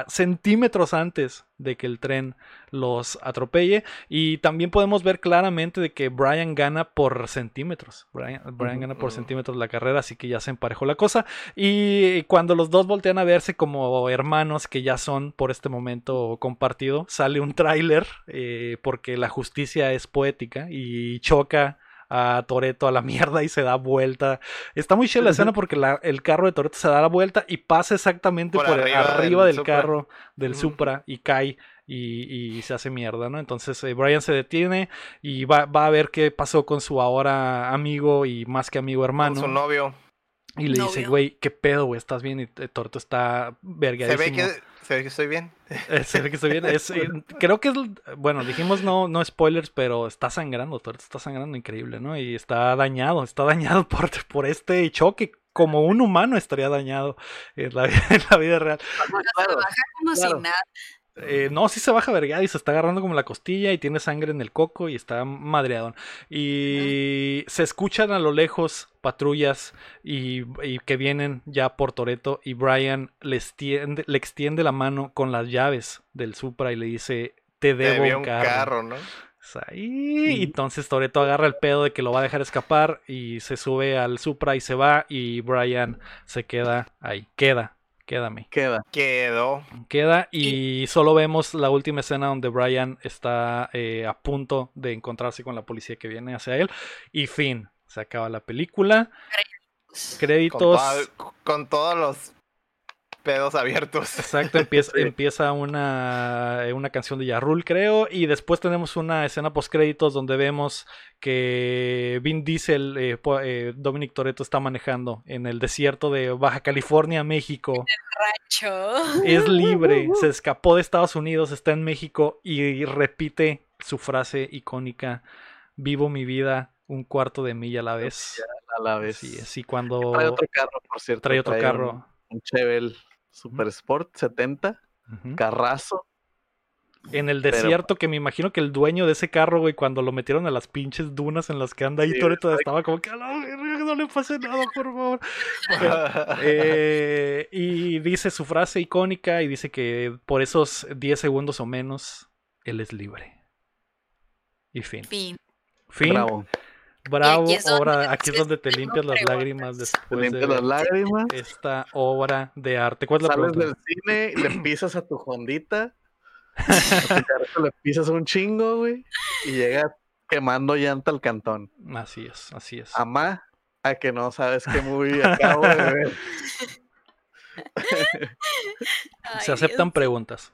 centímetros antes de que el tren los atropelle. Y también podemos ver claramente de que Brian gana por centímetros. Brian, gana por centímetros la carrera así que ya se emparejó la cosa. Y cuando los dos voltean a verse como hermanos que ya son por este momento compartido sale un tráiler eh, porque la justicia es poética y choca a Toreto a la [laughs] mierda y se da vuelta. Está muy chida la escena porque el carro de Toreto se da la vuelta y pasa exactamente por, arriba, del, carro del Supra y cae. Y, se hace mierda, ¿no? Entonces eh, Brian se detiene y va, a ver qué pasó con su ahora amigo y más que amigo hermano. Con su novio. Y le dice, güey, ¿qué pedo, güey? ¿Estás bien? Y Toreto está vergadísimo. Se ve que se ve que estoy bien. Eh, se ve que estoy bien. Eh, creo que es. Bueno, dijimos no, no spoilers, pero está sangrando. Está sangrando increíble, ¿no? Y está dañado. Está dañado [laughs] por, por este choque. Como un humano estaría dañado en la, [laughs] en la vida real. como sin nada. Eh, no, sí se baja vergado y se está agarrando como la costilla y tiene sangre en el coco y está madreado. Y se escuchan a lo lejos patrullas y, que vienen ya por Toreto y Brian le extiende, le extiende la mano con las llaves del Supra y le dice, te debo un carro. ¿no? Y entonces Toreto agarra el pedo de que lo va a dejar escapar y se sube al Supra y se va y Brian se queda ahí, queda Quédame. Queda. Quedó. Queda y solo vemos la última escena donde Brian está eh, a punto de encontrarse con la policía que viene hacia él. Y fin, se acaba la película. Créditos. con todos los pedos abiertos. Exacto, empieza, [laughs] empieza una, eh, una canción de Yarrul, creo, y después tenemos una escena post créditos donde vemos que Vin Diesel, eh, eh, Dominic Toretto está manejando en el desierto de Baja California, México. Es libre, [laughs] se escapó de Estados Unidos, está en México y repite su frase icónica, vivo mi vida un cuarto de milla a la vez. A la vez. Sí, sí, cuando... Trae otro carro, por cierto. Trae otro carro. Un, un Chevel Super Sport 70, Carrazo. En el Pero- desierto, que me imagino que el dueño de ese carro, güey, cuando lo metieron a las pinches dunas en las que anda ahí, Sí, estaba como que, "A la verga, no le pase nada, por favor. [laughs] Eh, y dice su frase icónica y dice que por esos 10 segundos o menos, él es libre. Y fin. Fin. Fin. Bravo. Bravo, aquí es donde obra. [laughs] Aquí es donde te limpias las lágrimas Te después limpias de las lágrimas. esta obra de arte. ¿Cuál es la Sales pregunta? del cine y le [clears throat] pisas a tu Hondita. a tu [laughs] carro le pisas un chingo, güey. Y llegas quemando llanta al cantón. Así es, así es. Amá, a que no sabes qué movie acabo de ver. [laughs] Ay, Se aceptan Dios. preguntas.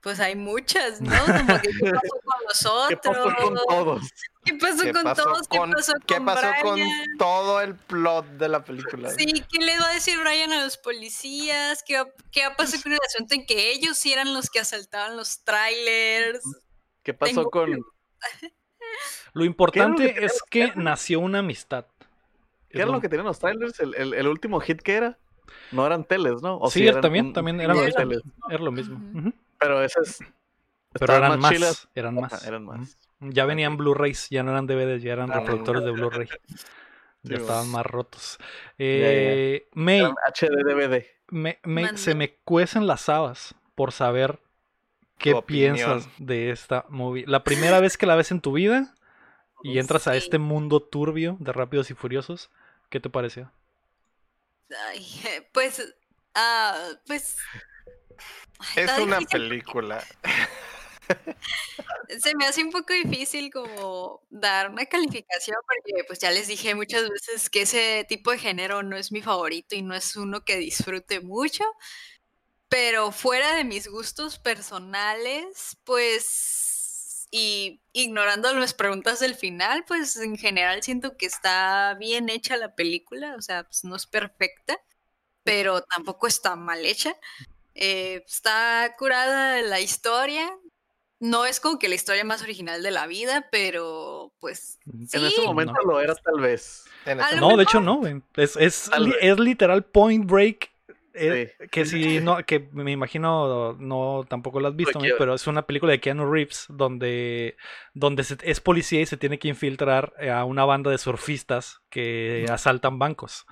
Pues hay muchas, ¿no? Como que qué pasó con los ¿Qué otros. pasó con todos? ¿Qué pasó ¿Qué con pasó todos? ¿Qué con- pasó ¿Qué con pasó con todo el plot de la película? Sí, ¿qué le va a decir Brian a los policías? ¿Qué va, qué va a pasar con el asunto en que ellos sí eran los que asaltaban los trailers? ¿Qué pasó Tengo- con [laughs] Lo importante es que nació una amistad. qué Es era lo- lo que tenían los trailers? ¿El, el, el último hit que era? No eran teles, ¿no? O Sí, eran también, un- también eran mismo. teles. Era lo mismo. Pero esas. Pero estaban eran más, eran Ajá, más. eran más. Ya venían Blu-rays, ya no eran DVDs, ya eran Ah, reproductores de Blu-ray. [laughs] Ya estaban más rotos. Eh, May, Eran HD DVD. me- me- se me cuecen las habas por saber qué opinión. piensas de esta movie. La primera vez que la ves en tu vida y entras a este mundo turbio de Rápidos y Furiosos, ¿qué te pareció? Ay, [laughs] pues, ah, pues... ay, Es una difícil película. [laughs] Se me hace un poco difícil como dar una calificación porque pues ya les dije muchas veces que ese tipo de género no es mi favorito y no es uno que disfrute mucho. Pero fuera de mis gustos personales, pues, y ignorando las preguntas del final, pues en general siento que está bien hecha la película, o sea, pues no es perfecta, pero tampoco está mal hecha. Eh, está curada la historia, no es como que la historia más original de la vida, pero pues En sí. ese momento no. lo era tal vez. En No, de hecho no, güey. Es, es, literal Point Break. eh, Sí. Que si [laughs] no, que me imagino no tampoco lo has visto, pero es una película de Keanu Reeves donde, donde se- es policía y se tiene que infiltrar a una banda de surfistas que asaltan bancos.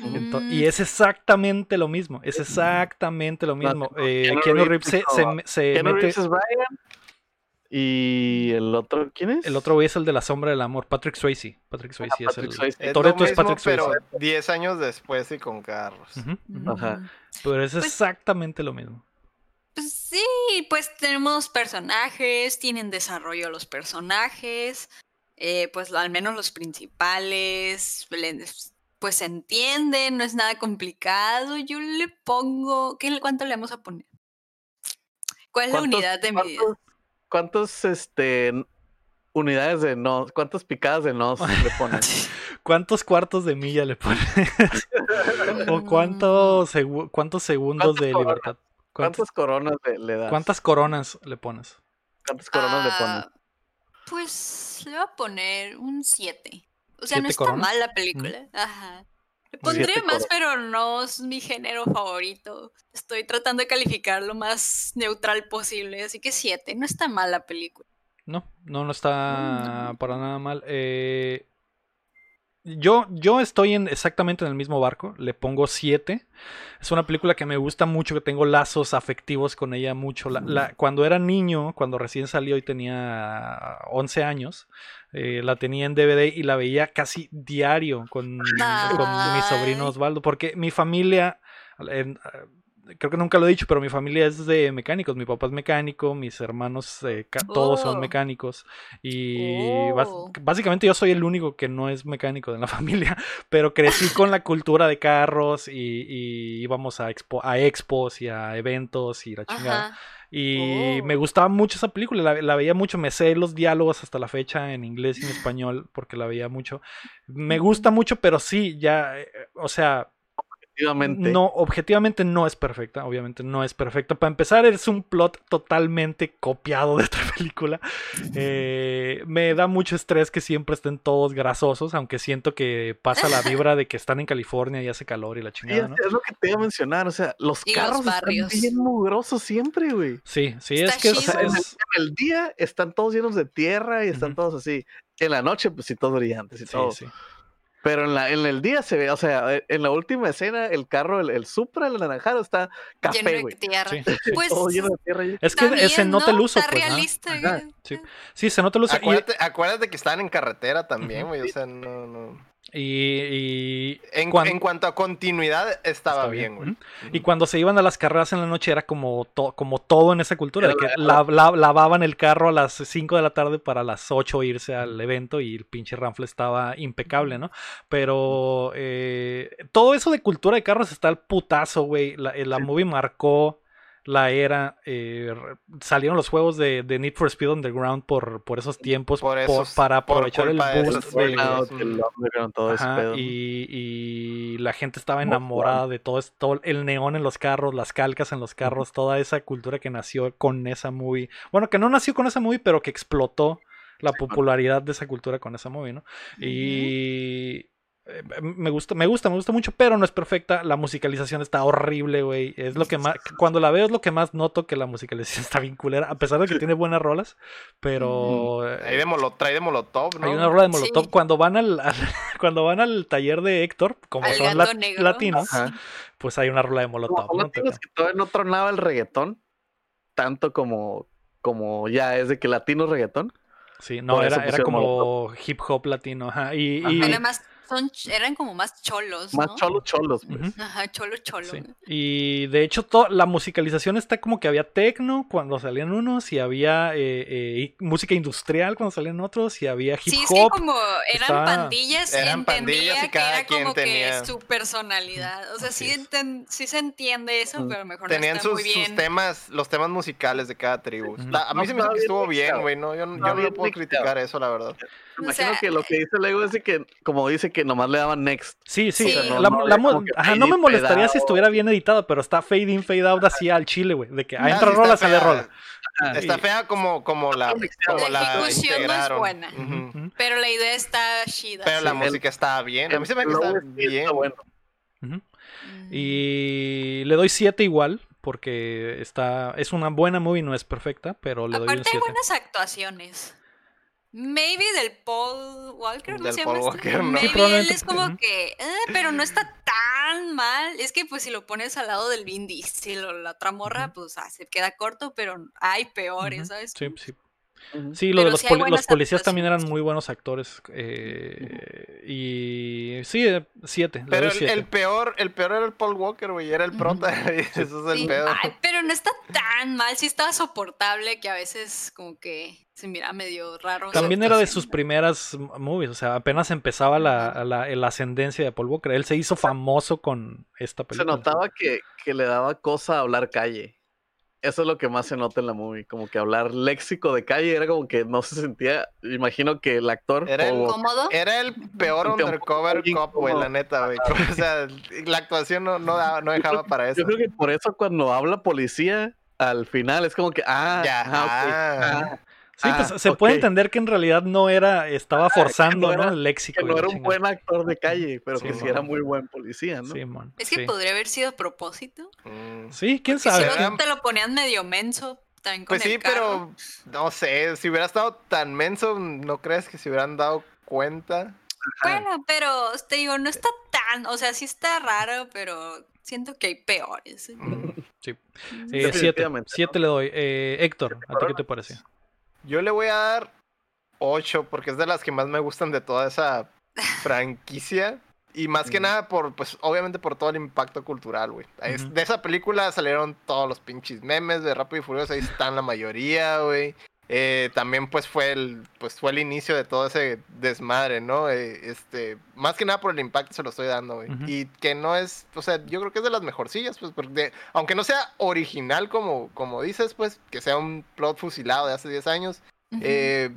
Ento- Mm, y es exactamente lo mismo, es exactamente lo mismo. no, Eh, Keanu Reeves Reeves se, hizo- se me- se Keanu mete- Reeves es Brian. Y el otro, ¿quién es? el otro güey es el de la sombra del amor, Patrick Swayze. Patrick Swayze es Patrick el. Swayze. Es Toretto lo es Patrick Swayze. pero 10 años después y con carros. Ajá. Pero es Pues- exactamente lo mismo. Pues sí, pues tenemos personajes, tienen desarrollo los personajes, eh, pues al menos los principales, le- pues se entienden, no es nada complicado. Yo le pongo, ¿qué, ¿cuánto le vamos a poner? ¿Cuál es la ¿Cuántos- unidad de medida? ¿Cuántos, este, unidades de no? ¿Cuántas picadas de nos [laughs] le ponen? ¿Cuántos cuartos de milla le pones? [laughs] ¿O cuántos, segu- cuántos segundos ¿Cuántas de coronas? libertad? ¿Cuántas, ¿Cuántas coronas le, le das? cuántas coronas le pones? ¿Cuántas coronas le pones? Ah, Pues le voy a poner un 7. O sea, no ¿Siete está coronas? mal la película. Ajá. Le pondría Siete más, pero no es mi género favorito. Estoy tratando de calificar lo más neutral posible, así que 7. No está mal la película. No, no, no está para nada mal. Eh, yo, yo estoy en, exactamente en el mismo barco, le pongo 7. Es una película que me gusta mucho, que tengo lazos afectivos con ella mucho. La- la- cuando era niño, cuando recién salió y tenía 11 años, eh, la tenía en DVD y la veía casi diario con, con mi sobrino. Osvaldo, porque mi familia, en- creo que nunca lo he dicho, pero mi familia es de mecánicos. Mi papá es mecánico, mis hermanos eh, todos son Oh. mecánicos. Y Oh. básicamente yo soy el único que no es mecánico de la [laughs] familia, pero crecí con la cultura de carros y, y íbamos a, expo, a expos y a eventos y la chingada. Ajá. Y Oh. me gustaba mucho esa película, la, la veía mucho, me sé los diálogos hasta la fecha en inglés y en [laughs] español porque la veía mucho. Me gusta mucho, pero sí, ya, eh, o sea, objetivamente. No, objetivamente no es perfecta, obviamente no es perfecta. Para empezar, es un plot totalmente copiado de otra [laughs] película. Eh, me da mucho estrés que siempre estén todos grasosos, aunque siento que pasa la vibra de que están en California y hace calor y la chingada, es, ¿no? es lo que te iba a mencionar. O sea, los Y los carros están bien mugrosos siempre, güey. Sí, sí, Está es que es- O sea, en, el, es- en el día están todos llenos de tierra y están todos así. En la noche, pues sí, todos brillantes y sí, todo. sí. Pero en, la, en el día se ve, o sea, e- en la última escena, el carro, el, el Supra, el anaranjado, está lleno café, de güey. tierra. Sí. [laughs] Pues Todo lleno de tierra. Es que se nota el ¿no? uso, Está pues, ¿no? realista. Güey. Sí. Sí, se nota el uso. Y- Acuérdate, acuérdate que estaban en carretera también, güey. O sea, no, no. Y, y, En, cuan- en cuanto a continuidad, estaba bien, güey. Y cuando se iban a las carreras en la noche era como, to- como todo en esa cultura, de Era que la- la- lavaban el carro a las 5 de la tarde para las 8 irse al evento y el pinche Ramfle estaba impecable, ¿no? Pero eh, todo eso de cultura de carros está al putazo, güey. La, eh, la Sí. movie marcó la era. eh, salieron los juegos de, de Need for Speed Underground por, por esos tiempos Por por- esos- para por aprovechar el boost de- juegos. Todo Ajá, pedo. y, y la gente estaba enamorada de todo, esto, el neón en los carros, las calcas en los carros, toda esa cultura que nació con esa movie. Bueno, que no nació con esa movie, pero que explotó la popularidad de esa cultura con esa movie, ¿no? Y me gusta, me gusta, me gusta mucho, pero no es perfecta. La musicalización está horrible, güey. Es lo que más, cuando la veo es lo que más noto que la musicalización [laughs] está bien culera, a pesar de que tiene buenas rolas, pero Ahí de molo- trae de Molotov, ¿no? hay una rola de Molotov Sí. cuando van al, al- [laughs] cuando van al taller de Héctor, como Al son lat- latinos, Ajá. pues hay una rola de Molotov. no que todavía no tronaba el reggaetón tanto como, como ya es de que latino reggaetón. Sí, no, era, era como hip hop latino, ajá. Y, y-. Además, son, ch- eran como más cholos. Más ¿no? cholos pues. Ajá, cholo, cholo. Sí. Y de hecho, la musicalización está como que había techno cuando salían unos, y había eh, eh, música industrial cuando salían otros, y había hip Sí, es que hop. como eran estaba- pandillas, Eran pandillas y que cada era quien como tenía- que su personalidad. O sea, Así sí, enten- sí se entiende eso, pero mejor Tenían no está sus, muy sus bien. temas, los temas musicales de cada tribu. Está- a mí No, se me hizo estaba que estuvo bien, güey. No, yo, yo no puedo criticar eso, la verdad. O Imagino sea, que lo que dice Lego es que, como dice que nomás le daban next. Sí, sí, Sí. O sea, no- la- la ajá, me molestaría si estuviera bien editado, pero está fade in, fade out así al chile, güey. De que ah, entra rola, está sale rola. Está fea como, como la, como La la ejecución no es buena. Pero la idea está chida. Pero la el- música está bien. A mí se me hace que está bien. bueno. Mm. Y le doy 7 igual, porque está es una buena movie, no es perfecta, pero le doy un Aparte hay 7. buenas actuaciones. Maybe del Paul Walker, ¿no Del se Paul llama este? Walker, no. Maybe él es como que, eh, pero no está tan mal. Es que pues si lo pones al lado del Vin Diesel o la otra morra, pues ah, se queda corto, pero hay peores, Ujú, ¿sabes? Sí, sí. Sí, lo de los, poli- los policías también eran muy buenos actores. eh, y sí, 7. Pero el, el peor, el peor era el Paul Walker, güey. Era el prota. [laughs] Eso es el Sí, pedo. ay, pero no está tan mal, sí estaba soportable que a veces como que se mira medio raro. También era de sus primeras movies, o sea, apenas empezaba la, la, la ascendencia de Paul Walker. Él se hizo famoso con esta Se película. notaba que, que le daba cosa hablar calle. Eso es lo que más se nota en la movie. Como que hablar léxico de calle era como que no se sentía. Imagino que el actor. Era el-. Era el [laughs] peor undercover cop, güey, la neta, güey. O sea, la actuación no, no, daba- no dejaba para eso. Yo creo que por eso cuando habla policía, al final es como que. Ah, Ya, ah, ah. Ah, Sí, pues Ah, se puede entender que en realidad no era, estaba forzando, no era- ¿no? El léxico. que no era un buen actor de calle, pero Sí, que sí era muy buen policía, ¿no? Sí, mon, Es que sí. podría haber sido a propósito. Mm. Sí, quién Si sabe. no Era- te lo ponían medio menso también con Pues sí, el carro. pero no sé, si hubiera estado tan menso, ¿no crees que se hubieran dado cuenta? Bueno, pero te digo, no está tan, o sea, sí está raro, pero siento que hay peores. Mm. Sí. Mm. Eh, siete, siete le doy. Eh, Héctor, ¿a ti qué te parece? Yo le voy a dar 8 porque es de las que más me gustan de toda esa [laughs] franquicia. Y más que Mm. nada por, pues, obviamente por todo el impacto cultural, güey. De esa película salieron todos los pinches memes de Rápido y Furioso, ahí están la mayoría, güey. Eh, también pues fue el pues fue el inicio de todo ese desmadre, ¿no? Eh, este, más que nada por el impacto se lo estoy dando, güey. Y que no es, o sea, yo creo que es de las mejorcillas, pues, porque aunque no sea original como, como dices, pues, que sea un plot fusilado de hace 10 años, eh,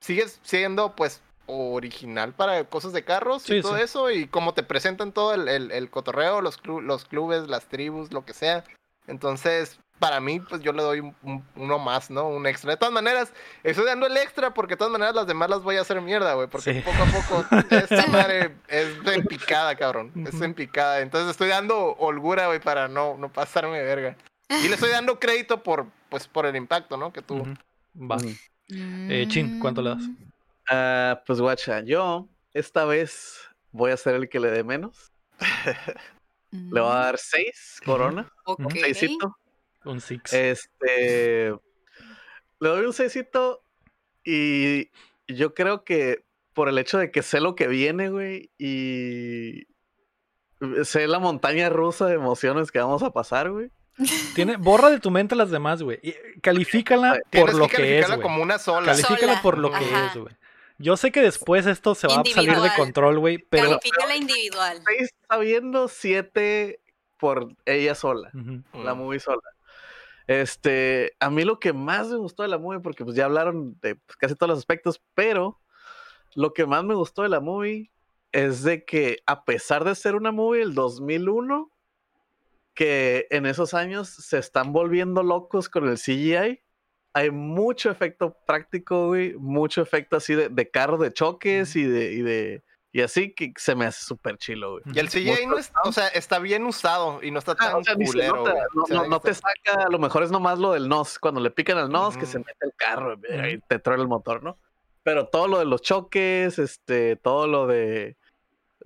sigue siendo, pues, original para cosas de carros Sí, y todo sí. eso, y cómo te presentan todo el, el- el cotorreo, los, clu- los clubes, las tribus, lo que sea. Entonces, para mí, pues yo le doy un- un- uno más, ¿no? Un extra. De todas maneras, estoy dando el extra porque de todas maneras las demás las voy a hacer mierda, güey. Porque Sí. poco a poco [laughs] esta madre es en picada, cabrón. Es en picada. Entonces estoy dando holgura, güey, para no, no pasarme de verga. Y le estoy dando crédito por, pues, por el impacto, ¿no? Que tuvo. Ujú. Va. Eh, Chin, ¿cuánto le das? Mm, Ah, pues guacha, yo esta vez voy a ser el que le dé menos. [laughs] Le voy a dar seis corona, Ok. un seisito. Un six. Este. Le doy un seisito y yo creo que por el hecho de que sé lo que viene, güey, y sé la montaña rusa de emociones que vamos a pasar, güey. Tiene, borra de tu mente las demás, güey. y Califícala por lo que que es, güey. como una sola. Califícala Sola. por lo que es, güey. Yo sé que después esto se va a salir de control, güey, pero... Califica la individual. Seis sabiendo siete por ella sola. La Mm. movie sola. Este, a mí lo que más me gustó de la movie, porque pues ya hablaron de pues, casi todos los aspectos, pero lo que más me gustó de la movie es de que a pesar de ser una movie del 2001, que en esos años se están volviendo locos con el CGI, hay mucho efecto práctico, güey, mucho efecto así de, de carro de choques y de, y de, y así que se me hace súper chilo, güey. Y el CGI no es, o sea, está bien usado y no está tan Ah, o sea, ni se culero, nota, güey. no, O sea, no- no te está- saca, a lo mejor es nomás lo del nos, cuando le pican al nos, que se mete el carro y te truena el motor, ¿no? Pero todo lo de los choques, este, todo lo de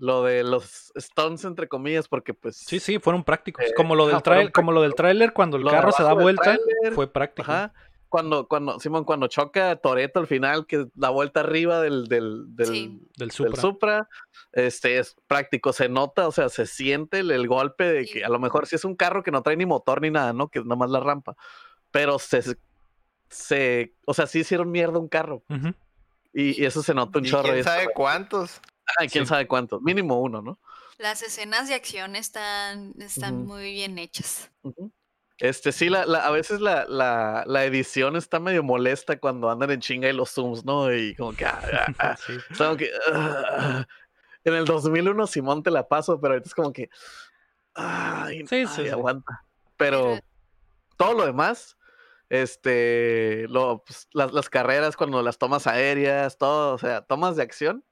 lo de los stunts entre comillas, porque pues Sí, sí, fueron prácticos. Eh, como lo del ajá, fueron trail, como lo del tráiler cuando el carro se da vuelta, fue práctico. ajá, cuando, cuando, Simón, cuando choca Toreto al final, que la vuelta arriba del, del, del, Sí. Del del Supra. Este es práctico, se nota, o sea, se siente el, el golpe de Sí. que a lo mejor si es un carro que no trae ni motor ni nada, ¿no? Que es nada más la rampa, pero se, se o sea, sí hicieron mierda un carro y, y eso se nota un ¿Y chorro. y quién sabe cuántos? "Ay, quién Sí. sabe cuántos, mínimo uno, ¿no? Las escenas de acción están, están muy bien hechas. Ujú. Este, sí, la, la- a veces la, la, la edición está medio molesta cuando andan en chinga y los zooms, ¿no? Y como que... ah, ah, ah, [laughs] Sí. es como que, ah, en el 2001 Simón te la paso, pero ahorita es como que... Ay, Sí, ay, sí, sí. aguanta. Pero todo lo demás, este, lo, pues, las, las carreras cuando las tomas aéreas, todo, o sea, tomas de acción,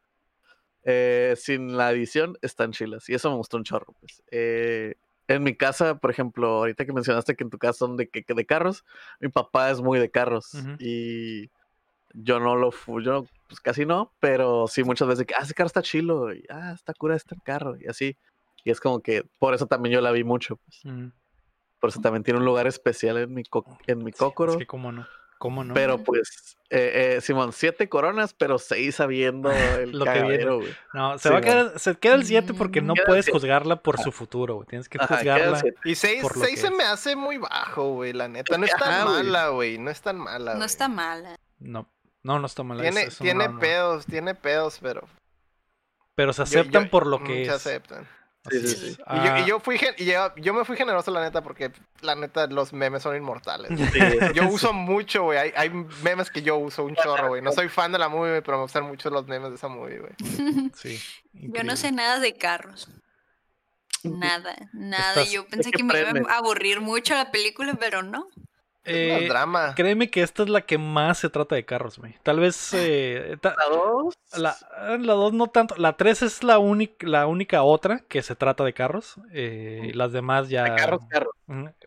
eh, sin la edición, están chilas. Y eso me gustó un chorro. Pues. Eh, en mi casa, por ejemplo, ahorita que mencionaste que en tu casa son de, que- de carros, mi papá es muy de carros. Y yo no lo fui, yo pues casi no, pero sí muchas veces que, ah, ese carro está chilo, y ah, está cura este carro, y así. Y es como que por eso también yo la vi mucho. Pues. Ujú. Por eso también tiene un lugar especial en mi, co- en mi Sí, cócoro. Es que cómo no. ¿Cómo no? Pero pues, eh, eh, Simón, siete coronas, pero seis sabiendo [laughs] el Lo que viene. cagadero, güey. no, se sí, va a quedar, se queda el 7 porque no Queda puedes siete. juzgarla por su futuro, güey. Tienes que Ajá, juzgarla. siete. Y 6 Por lo que se es. me hace muy bajo, güey, la neta. No es tan mala, güey. No es tan mala. No está mala. No, no, no está mal. Tiene, es- es un tiene no, no. pedos, tiene pedos, pero. Pero se aceptan yo- por lo mm, que Se es. aceptan. Sí, sí. Y, yo, Ah, y yo fui gen- y yo, yo me fui generoso, la neta, porque la neta, los memes son inmortales. Yo uso mucho, güey. Hay, hay memes que yo uso un chorro, güey. No soy fan de la movie, pero me gustan mucho los memes de esa movie, güey. [laughs] sí, Yo no sé nada de carros. Nada, nada. Estás- Yo pensé que que me iba a aburrir mucho la película, pero no. Eh, es drama. créeme que esta es la que más se trata de carros, güey. Tal vez eh, ta- La dos. la, la 2 no tanto. La 3 es la, única la única otra que se trata de carros. eh, las demás ya. de carros, carros.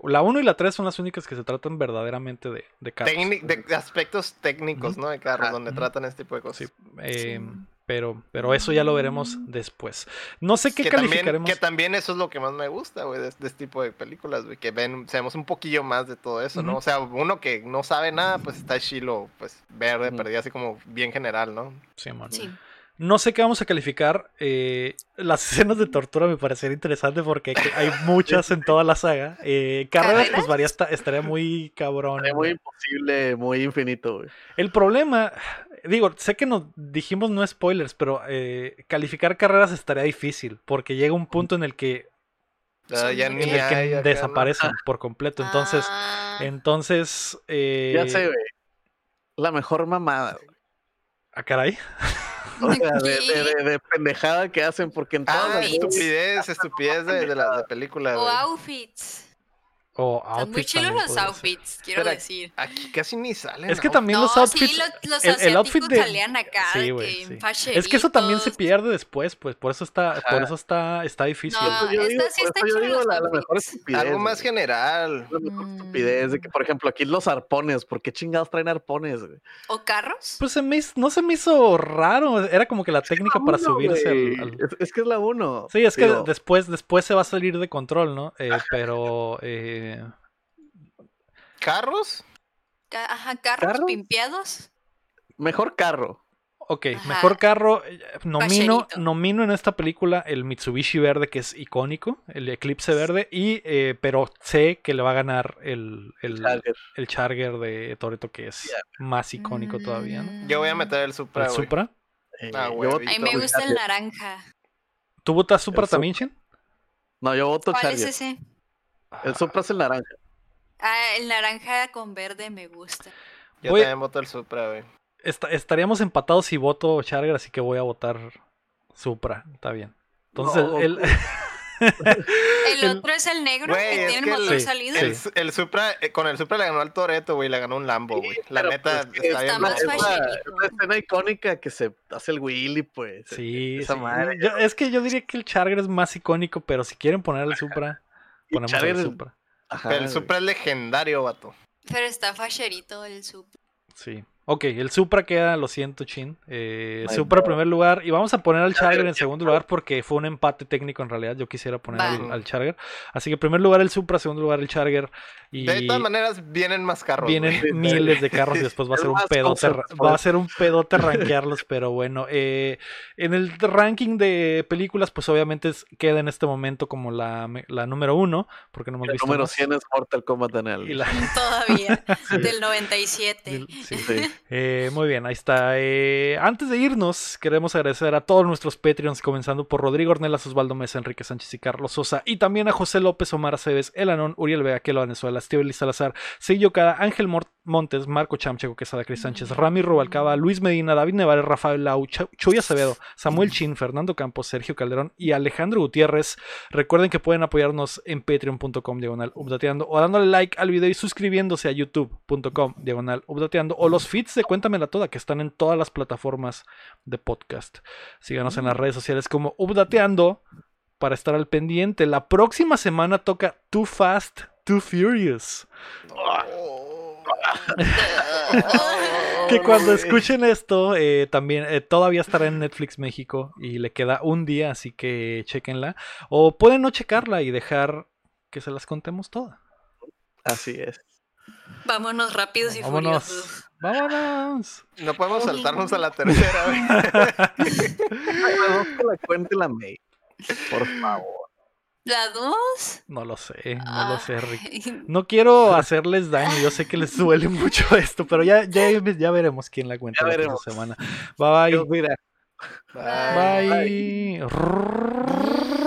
La 1 y la 3 son las únicas que se tratan verdaderamente de, de carros. Técnic- de, aspectos técnicos, ¿no? De carros, Ajá. donde Ujú. tratan este tipo de Sí, cosas. eh, Sí. Pero, pero eso ya lo veremos después. No sé qué que, también, calificaremos. que también eso es lo que más me gusta, güey, de, de este tipo de películas, güey, que ven, sabemos un poquillo más de todo eso, ¿no? O sea, uno que no sabe nada, pues está chilo, pues, ver de perdida así como bien general, ¿no? Simón. Sí. No sé qué vamos a calificar. eh, las escenas de tortura me parecería interesante porque que- hay muchas en toda la saga. Eh, carreras, pues varía, esta- estaría muy cabrón. Es muy imposible, muy infinito, güey. El problema, digo, sé que nos dijimos no spoilers, pero eh, calificar carreras estaría difícil porque llega un punto en el que, Ah, ya En ni en el que hay acá, ¿no? desaparecen por completo. Entonces, Ah, entonces, eh, Ya sé, güey. La mejor mamada, güey. ah, caray. [laughs] O sea, de, de- de- de pendejada que hacen, porque en todas las estupidez, estupidez de, de la película, O outfits. O Están muy chilos los ser. outfits, quiero Pero decir. Aquí casi ni salen. Es que también no, los outfits. sí, lo- los el- el outfit de- salían acá, Sí, que sí. Es que eso también se pierde después, pues. Por eso está, por eso está, está difícil. No, yo digo, sí está yo chido digo la, la mejor estupidez. Algo más general. La mejor estupidez de que, por ejemplo, aquí los arpones, ¿por qué chingados traen arpones? ¿O carros? Pues se me hizo- no se me hizo raro. Era como que la técnica para Uno, subirse al, al- Es, es que es la uno. Sí, es que Digo, después, después se va a salir de control, ¿no? Eh, pero eh, ¿Carros? Ca- Ajá, carros ¿Carros? pimpeados. Mejor carro. Ok, Ajá. mejor carro. eh, Nomino, nomino en esta película el Mitsubishi verde, que es icónico, el Eclipse verde, y eh, pero sé que le va a ganar el, el, Charger. el Charger de Toreto, que es más icónico todavía, ¿no? Yo voy a meter el Supra, El. Supra. Eh, Ah, yo A mí me gusta el naranja. ¿Tú votas Supra El también, Shin? No, yo voto ¿Cuál es Charger. ese? El Supra es el naranja. Ah, el naranja con verde me gusta. Yo Voy- también voto el Supra, güey. Esta- estaríamos empatados si voto Charger, así que voy a votar Supra. Está bien. Entonces, No, el, [laughs] El El- otro es el negro Güey, que tiene el el- motor Sí, salido. El, su- el Supra, eh, con el Supra le ganó al Toreto, güey, le ganó un Lambo, güey. La neta, pues está bien. está más Es la escena icónica que se hace el Willy, pues. sí, Esa sí. madre. Yo- es que yo diría que el Charger es más icónico, pero si quieren poner el Supra, ponemos Charger el es- Supra. Ajá, Pero el. Supra es legendario, vato. Pero está facherito el sub. Sí. Ok, el Supra queda, lo siento, Chin. Eh, Supra en primer lugar. Y vamos a poner al Charger en segundo lugar porque fue un empate técnico en realidad. Yo quisiera poner al, al Charger. Así que en primer lugar el Supra, segundo lugar el Charger. Y De todas maneras, vienen más carros. vienen güey. miles de [laughs] carros y después va a ser un pedote. Va a ser un pedote rankearlos, pero bueno. eh, en el ranking de películas, pues obviamente es- queda en este momento como la, la número uno, porque no hemos El visto número más. 100 es Mortal Kombat en el. Y la- Todavía. [laughs] Del 97. del- sí. Sí. [laughs] Eh, muy bien, ahí está. Eh, antes de irnos, queremos agradecer a todos nuestros Patreons, comenzando por Rodrigo Ornelas, Osvaldo Mesa, Enrique Sánchez y Carlos Sosa, y también a José López, Omar Aceves, Elanón, Uriel Vega, Kelo Venezuela, Steve Salazar, Sillo Cada, Ángel Mor- Montes, Marco Chamcheco, Quesada, Cris Sánchez, Rami Rubalcaba, Luis Medina, David Nevares, Rafael Lau, Ch- Chuy Acevedo, Samuel Chin, Fernando Campos, Sergio Calderón y Alejandro Gutiérrez. Recuerden que pueden apoyarnos en patreon.com diagonal updateando o dándole like al video y suscribiéndose a youtube.com diagonal updateando o los feeds de Cuéntamela Toda que están en todas las plataformas de podcast. Síganos en las redes sociales como updateando para estar al pendiente. La próxima semana toca Too Fast, Too Furious. Que cuando escuchen esto, eh, también eh, todavía estará en Netflix México y le queda un día, así que chequenla. O pueden no checarla y dejar que se las contemos todas. Así es. Vámonos rápidos y Vámonos. furiosos. Vámonos. No podemos saltarnos a la tercera, [laughs] [laughs] que la cuente la May. Por favor. ¿La dos? No lo sé, no lo sé, Rick. [laughs] No quiero hacerles daño, yo sé que les duele [laughs] mucho esto, pero ya, ya, ya veremos quién la cuenta Ya la próxima veremos. semana. Bye Dios, mira. Bye. bye. Bye.